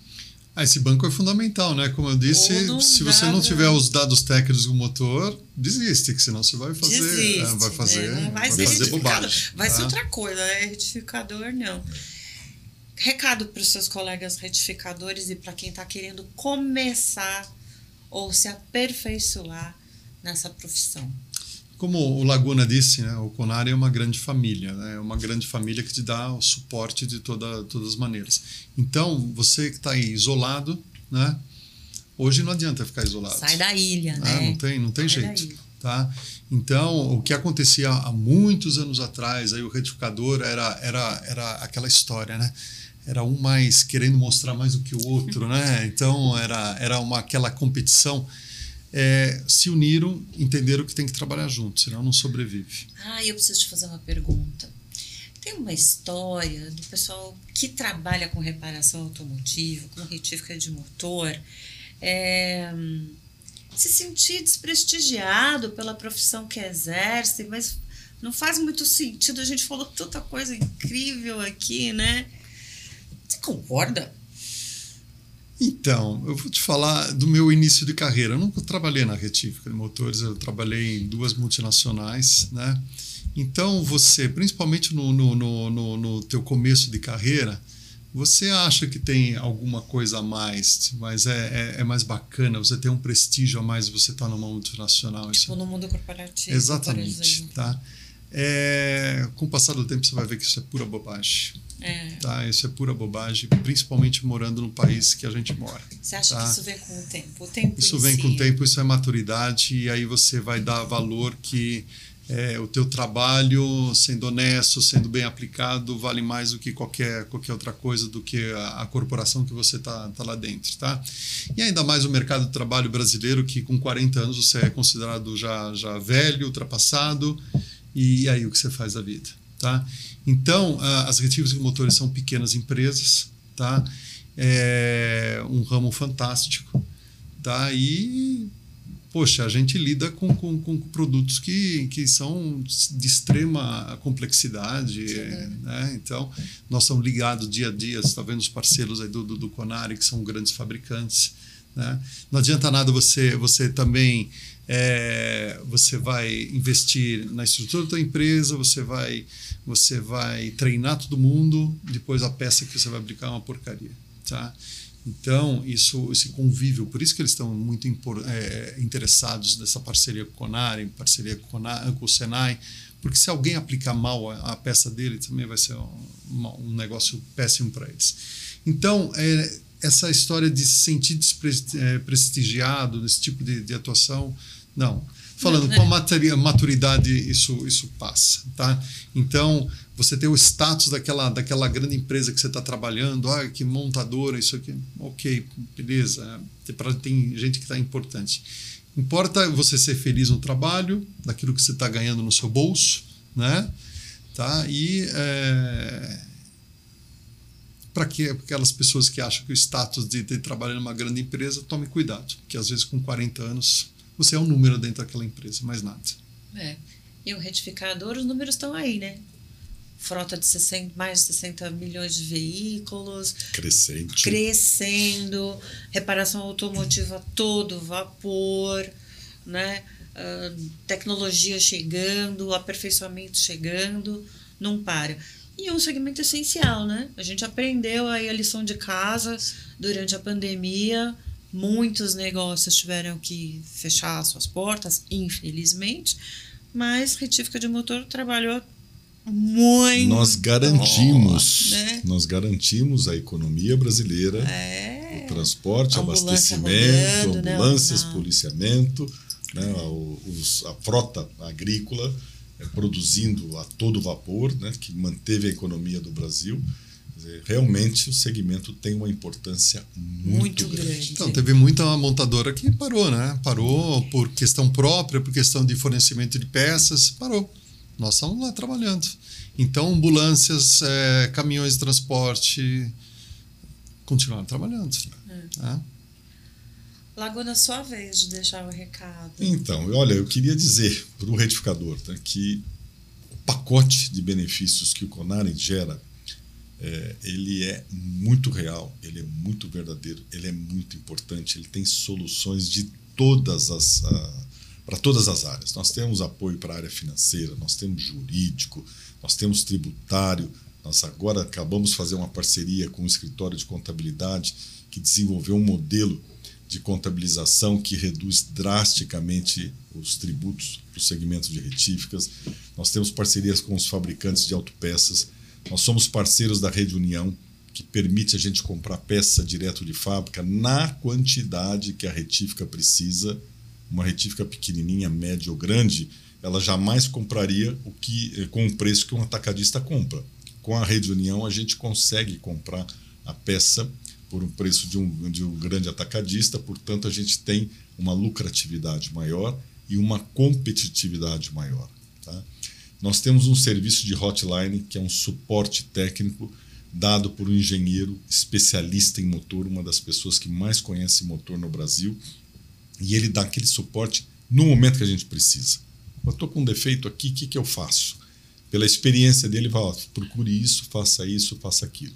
Ah, esse banco é fundamental, né? Como eu disse, se você não tiver os dados técnicos do motor, desiste, que senão você vai fazer, Desiste, é, vai fazer, né? Vai, vai ser fazer bobagem. Vai ser tá? outra coisa, é retificador não. Recado para os seus colegas retificadores e para quem está querendo começar ou se aperfeiçoar nessa profissão. Como o Laguna disse, né, o Conari é uma grande família, né, é uma grande família que te dá o suporte de toda, todas as maneiras. Então, você que está aí isolado, né, hoje não adianta ficar isolado. Sai da ilha, Ah, né? não tem, não tem Sai jeito. Tá? Então, o que acontecia há muitos anos atrás, aí o retificador era, era, era aquela história, né? Era um mais querendo mostrar mais do que o outro, né? Então, era, era uma, aquela competição. É, se uniram, entenderam que tem que trabalhar junto, senão não sobrevive. Ah, eu preciso te fazer uma pergunta. Tem uma história do pessoal que trabalha com reparação automotiva, com retífica de motor, é, se sentir desprestigiado pela profissão que exerce, mas não faz muito sentido. A gente falou tanta coisa incrível aqui, né? Você concorda? Então, eu vou te falar do meu início de carreira. Eu nunca trabalhei na retífica de motores, eu trabalhei em duas multinacionais, né? Então, você, principalmente no, no, no, no, no teu começo de carreira, você acha que tem alguma coisa a mais, mas é, é, é mais bacana, você tem um prestígio a mais você estar numa multinacional. Isso Tipo, no mundo corporativo. por Exatamente, tá? é, com o passar do tempo você vai ver que isso é pura bobagem. É. Tá? Isso é pura bobagem, principalmente morando no país que a gente mora. Você acha tá? que isso vem com o tempo? O tempo Isso em vem si. com o tempo, isso é maturidade, e aí você vai dar valor que é, o teu trabalho, sendo honesto, sendo bem aplicado, vale mais do que qualquer, qualquer outra coisa, do que a, a corporação que você está tá lá dentro. Tá? E ainda mais o mercado de trabalho brasileiro, que com 40 anos você é considerado já, já velho, ultrapassado, e aí o que você faz da vida. Tá? Então, as retíficas de motores são pequenas empresas, tá? É um ramo fantástico, tá? E poxa, a gente lida com, com, com produtos que, que são de extrema complexidade, né? Então, nós estamos ligados dia a dia, você está vendo os parceiros aí do, do, do Conari, que são grandes fabricantes, né? Não adianta nada você, você também é, você vai investir na estrutura da empresa, você vai, você vai treinar todo mundo, depois a peça que você vai aplicar é uma porcaria, tá? Então, isso, esse convívio, por isso que eles estão muito impor, é, interessados nessa parceria com o Conari, parceria com, Conari, com o Senai, porque se alguém aplicar mal a, a peça dele, também vai ser um, um negócio péssimo para eles. Então, é, essa história de se sentir desprestigiado nesse tipo de, de atuação, não. Falando Não, com a né? maturidade, isso, isso passa, tá? Então, você ter o status daquela, daquela grande empresa que você está trabalhando, ah, que montadora, isso aqui, ok, beleza, tem, pra- tem gente que está importante. Importa você ser feliz no trabalho, daquilo que você está ganhando no seu bolso, né? Tá? E é, para que aquelas pessoas que acham que o status de, de trabalhar numa grande empresa, tome cuidado, porque às vezes com 40 anos você é um número dentro daquela empresa, mais nada. É. E o retificador, os números estão aí, né? Frota de 60, mais de 60 milhões de veículos, Crescente. crescendo, reparação automotiva a todo vapor, né? Ah, tecnologia chegando, aperfeiçoamento chegando, não para. E é um segmento essencial, né? A gente aprendeu aí a lição de casa durante a pandemia. Muitos negócios tiveram que fechar suas portas, infelizmente, mas retífica de motor trabalhou muito. Nós garantimos, né? nós garantimos a economia brasileira, É. o transporte, Ambulância abastecimento, rodando, né? ambulâncias, policiamento, né, o- os- a frota agrícola eh, produzindo a todo vapor, né, que manteve a economia do Brasil. Quer dizer, realmente o segmento tem uma importância muito, Muito grande. grande. Então, teve muita montadora que parou, né? Parou por questão própria, por questão de fornecimento de peças, parou. Nós estamos lá trabalhando. Então, ambulâncias, eh, caminhões de transporte continuaram trabalhando. né? Laguna, sua vez de deixar o recado. Então, olha, eu queria dizer para o retificador tá, que o pacote de benefícios que o Conaren gera, é, ele é muito real, ele é muito verdadeiro, ele é muito importante, ele tem soluções de todas as para todas as áreas. Nós temos apoio para a área financeira, nós temos jurídico, nós temos tributário. Nós agora acabamos de fazer uma parceria com o escritório de contabilidade que desenvolveu um modelo de contabilização que reduz drasticamente os tributos para o segmento de retíficas. Nós temos parcerias com os fabricantes de autopeças. Nós somos parceiros da Rede União, que permite a gente comprar peça direto de fábrica na quantidade que a retífica precisa. Uma retífica pequenininha, média ou grande, ela jamais compraria o que eh, com o preço que um atacadista compra. Com a Rede União, a gente consegue comprar a peça por um preço de um, de um grande atacadista, portanto, a gente tem uma lucratividade maior e uma competitividade maior. Nós temos um serviço de hotline, que é um suporte técnico dado por um engenheiro especialista em motor, uma das pessoas que mais conhece motor no Brasil, e ele dá aquele suporte no momento que a gente precisa. Eu estou com um defeito aqui, o que, que eu faço? Pela experiência dele, ele fala: procure isso, faça isso, faça aquilo.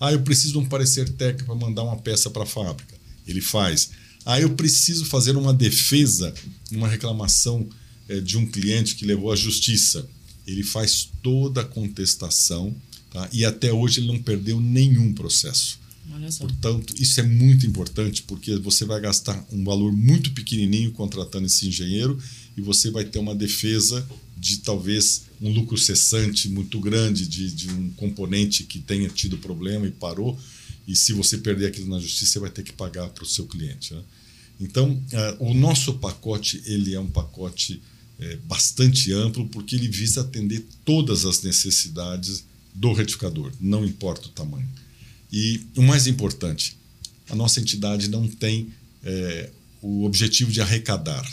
Ah, eu preciso de um parecer técnico para mandar uma peça para a fábrica. Ele faz. Ah, eu preciso fazer uma defesa, uma reclamação eh, de um cliente que levou à justiça. Ele faz toda a contestação tá? e até hoje ele não perdeu nenhum processo. Portanto, isso é muito importante porque você vai gastar um valor muito pequenininho contratando esse engenheiro e você vai ter uma defesa de talvez um lucro cessante muito grande de, de um componente que tenha tido problema e parou. E se você perder aquilo na justiça, você vai ter que pagar para o seu cliente. Né? Então, uh, o nosso pacote ele é um pacote é, bastante amplo porque ele visa atender todas as necessidades do retificador, não importa o tamanho. E o mais importante, a nossa entidade não tem é, o objetivo de arrecadar.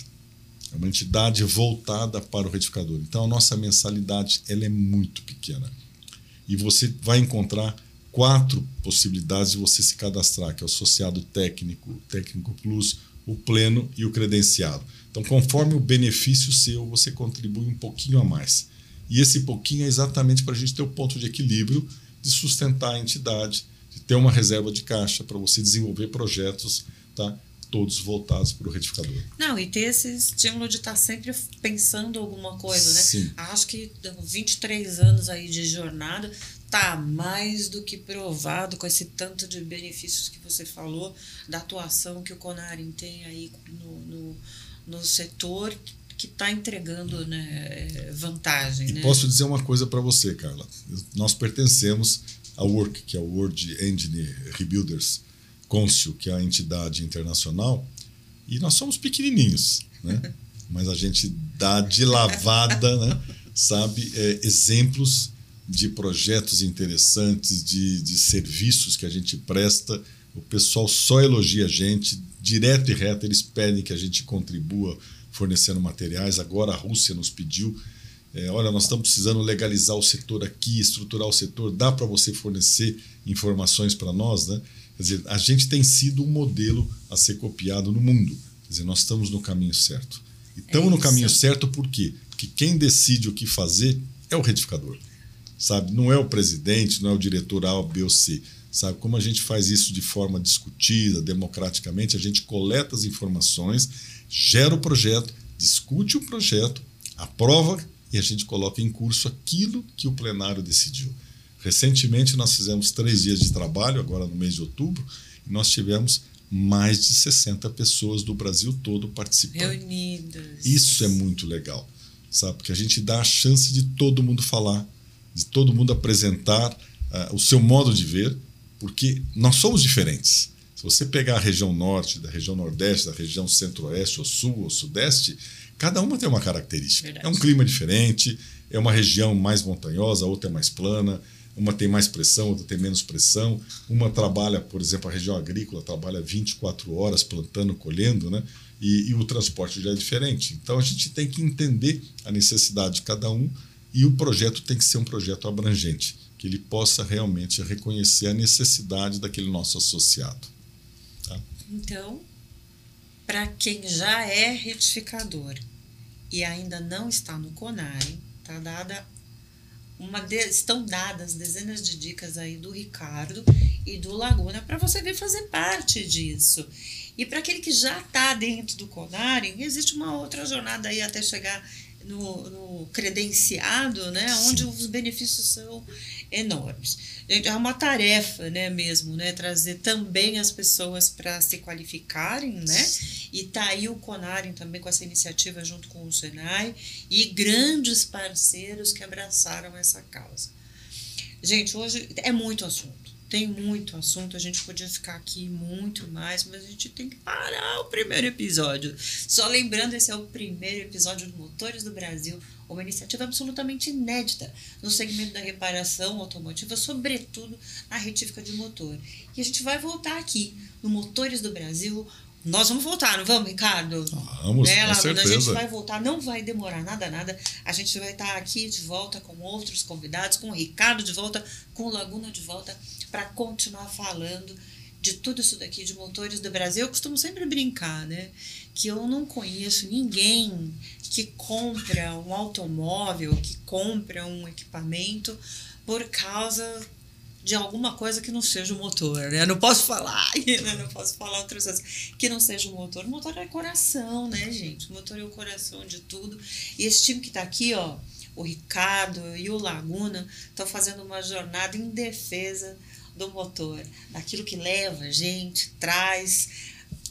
É uma entidade voltada para o retificador. Então a nossa mensalidade ela é muito pequena. E você vai encontrar quatro possibilidades de você se cadastrar, que é o associado técnico, técnico plus, o pleno e o credenciado. Então, conforme o benefício seu, você contribui um pouquinho a mais. E esse pouquinho é exatamente para a gente ter o ponto de equilíbrio de sustentar a entidade, de ter uma reserva de caixa para você desenvolver projetos, tá? todos voltados para o retificador. Não, e ter esse estímulo de estar tá sempre pensando alguma coisa, né? Sim. Acho que 23 anos aí de jornada tá mais do que provado com esse tanto de benefícios que você falou, da atuação que o Conarim tem aí no, no, no setor que está entregando né, vantagem. E né? posso dizer uma coisa para você, Carla. Nós pertencemos à Work, que é o World Engine Rebuilders Council, que é a entidade internacional, e nós somos pequenininhos, né? mas a gente dá de lavada, né? sabe, é, exemplos de projetos interessantes, de, de serviços que a gente presta. O pessoal só elogia a gente, direto e reto, eles pedem que a gente contribua fornecendo materiais. Agora a Rússia nos pediu: é, olha, nós estamos precisando legalizar o setor aqui, estruturar o setor, dá para você fornecer informações para nós? Né? Quer dizer, a gente tem sido um modelo a ser copiado no mundo. Quer dizer, nós estamos no caminho certo. E estamos é no caminho certo por quê? Porque quem decide o que fazer é o retificador. Sabe? Não é o presidente, não é o diretor A, B ou C sabe? Como a gente faz isso de forma discutida, democraticamente, a gente coleta as informações, gera o projeto, discute o projeto, aprova e a gente coloca em curso aquilo que o plenário decidiu. Recentemente nós fizemos três dias de trabalho, agora no mês de outubro, e nós tivemos mais de 60 pessoas do Brasil todo participando. Reunidas. Isso é muito legal, sabe? Porque a gente dá a chance de todo mundo falar, de todo mundo apresentar uh, o seu modo de ver, porque nós somos diferentes. Se você pegar a região norte, da região nordeste, da região centro-oeste, ou sul, ou sudeste, cada uma tem uma característica. Verdade. É um clima diferente, é uma região mais montanhosa, outra é mais plana, uma tem mais pressão, outra tem menos pressão. Uma trabalha, por exemplo, a região agrícola trabalha 24 horas plantando, colhendo, né? E, e, o transporte já é diferente. Então a gente tem que entender a necessidade de cada um e o projeto tem que ser um projeto abrangente que ele possa realmente reconhecer a necessidade daquele nosso associado. Tá? Então, para quem já é retificador e ainda não está no CONARE, tá dada uma de, estão dadas dezenas de dicas aí do Ricardo e do Laguna para você vir fazer parte disso. E para aquele que já está dentro do CONARE, existe uma outra jornada aí até chegar no, no credenciado, né, onde os benefícios são enormes. É uma tarefa, né, mesmo, né, trazer também as pessoas para se qualificarem, né? E tá aí o Conarem também com essa iniciativa junto com o Senai e grandes parceiros que abraçaram essa causa. Gente, hoje é muito assunto tem muito assunto, a gente podia ficar aqui muito mais, mas a gente tem que parar o primeiro episódio. Só lembrando, esse é o primeiro episódio do Motores do Brasil, uma iniciativa absolutamente inédita no segmento da reparação automotiva, sobretudo na retífica de motor. E a gente vai voltar aqui no Motores do Brasil nós vamos voltar, não vamos, Ricardo? Vamos, né, com certeza. A gente vai voltar, não vai demorar nada, nada. A gente vai estar aqui de volta com outros convidados, com o Ricardo de volta, com o Laguna de volta, para continuar falando de tudo isso daqui de motores do Brasil. Eu costumo sempre brincar, né? Que eu não conheço ninguém que compra um automóvel, que compra um equipamento por causa de alguma coisa que não seja o motor, né? Não posso falar ainda, não posso falar outras coisas que não seja o motor. O motor é coração, né, gente? O motor é o coração de tudo. E esse time que está aqui, ó, o Ricardo e o Laguna, estão fazendo uma jornada em defesa do motor, daquilo que leva a gente, traz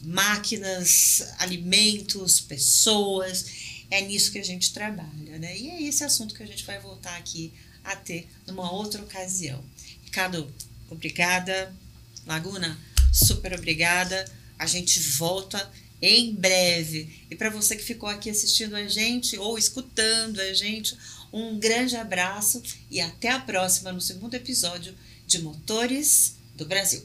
máquinas, alimentos, pessoas é nisso que a gente trabalha, né? E é esse assunto que a gente vai voltar aqui a ter numa outra ocasião. Ricardo, obrigada. Laguna, super obrigada. A gente volta em breve. E para você que ficou aqui assistindo a gente ou escutando a gente, um grande abraço e até a próxima no segundo episódio de Motores do Brasil.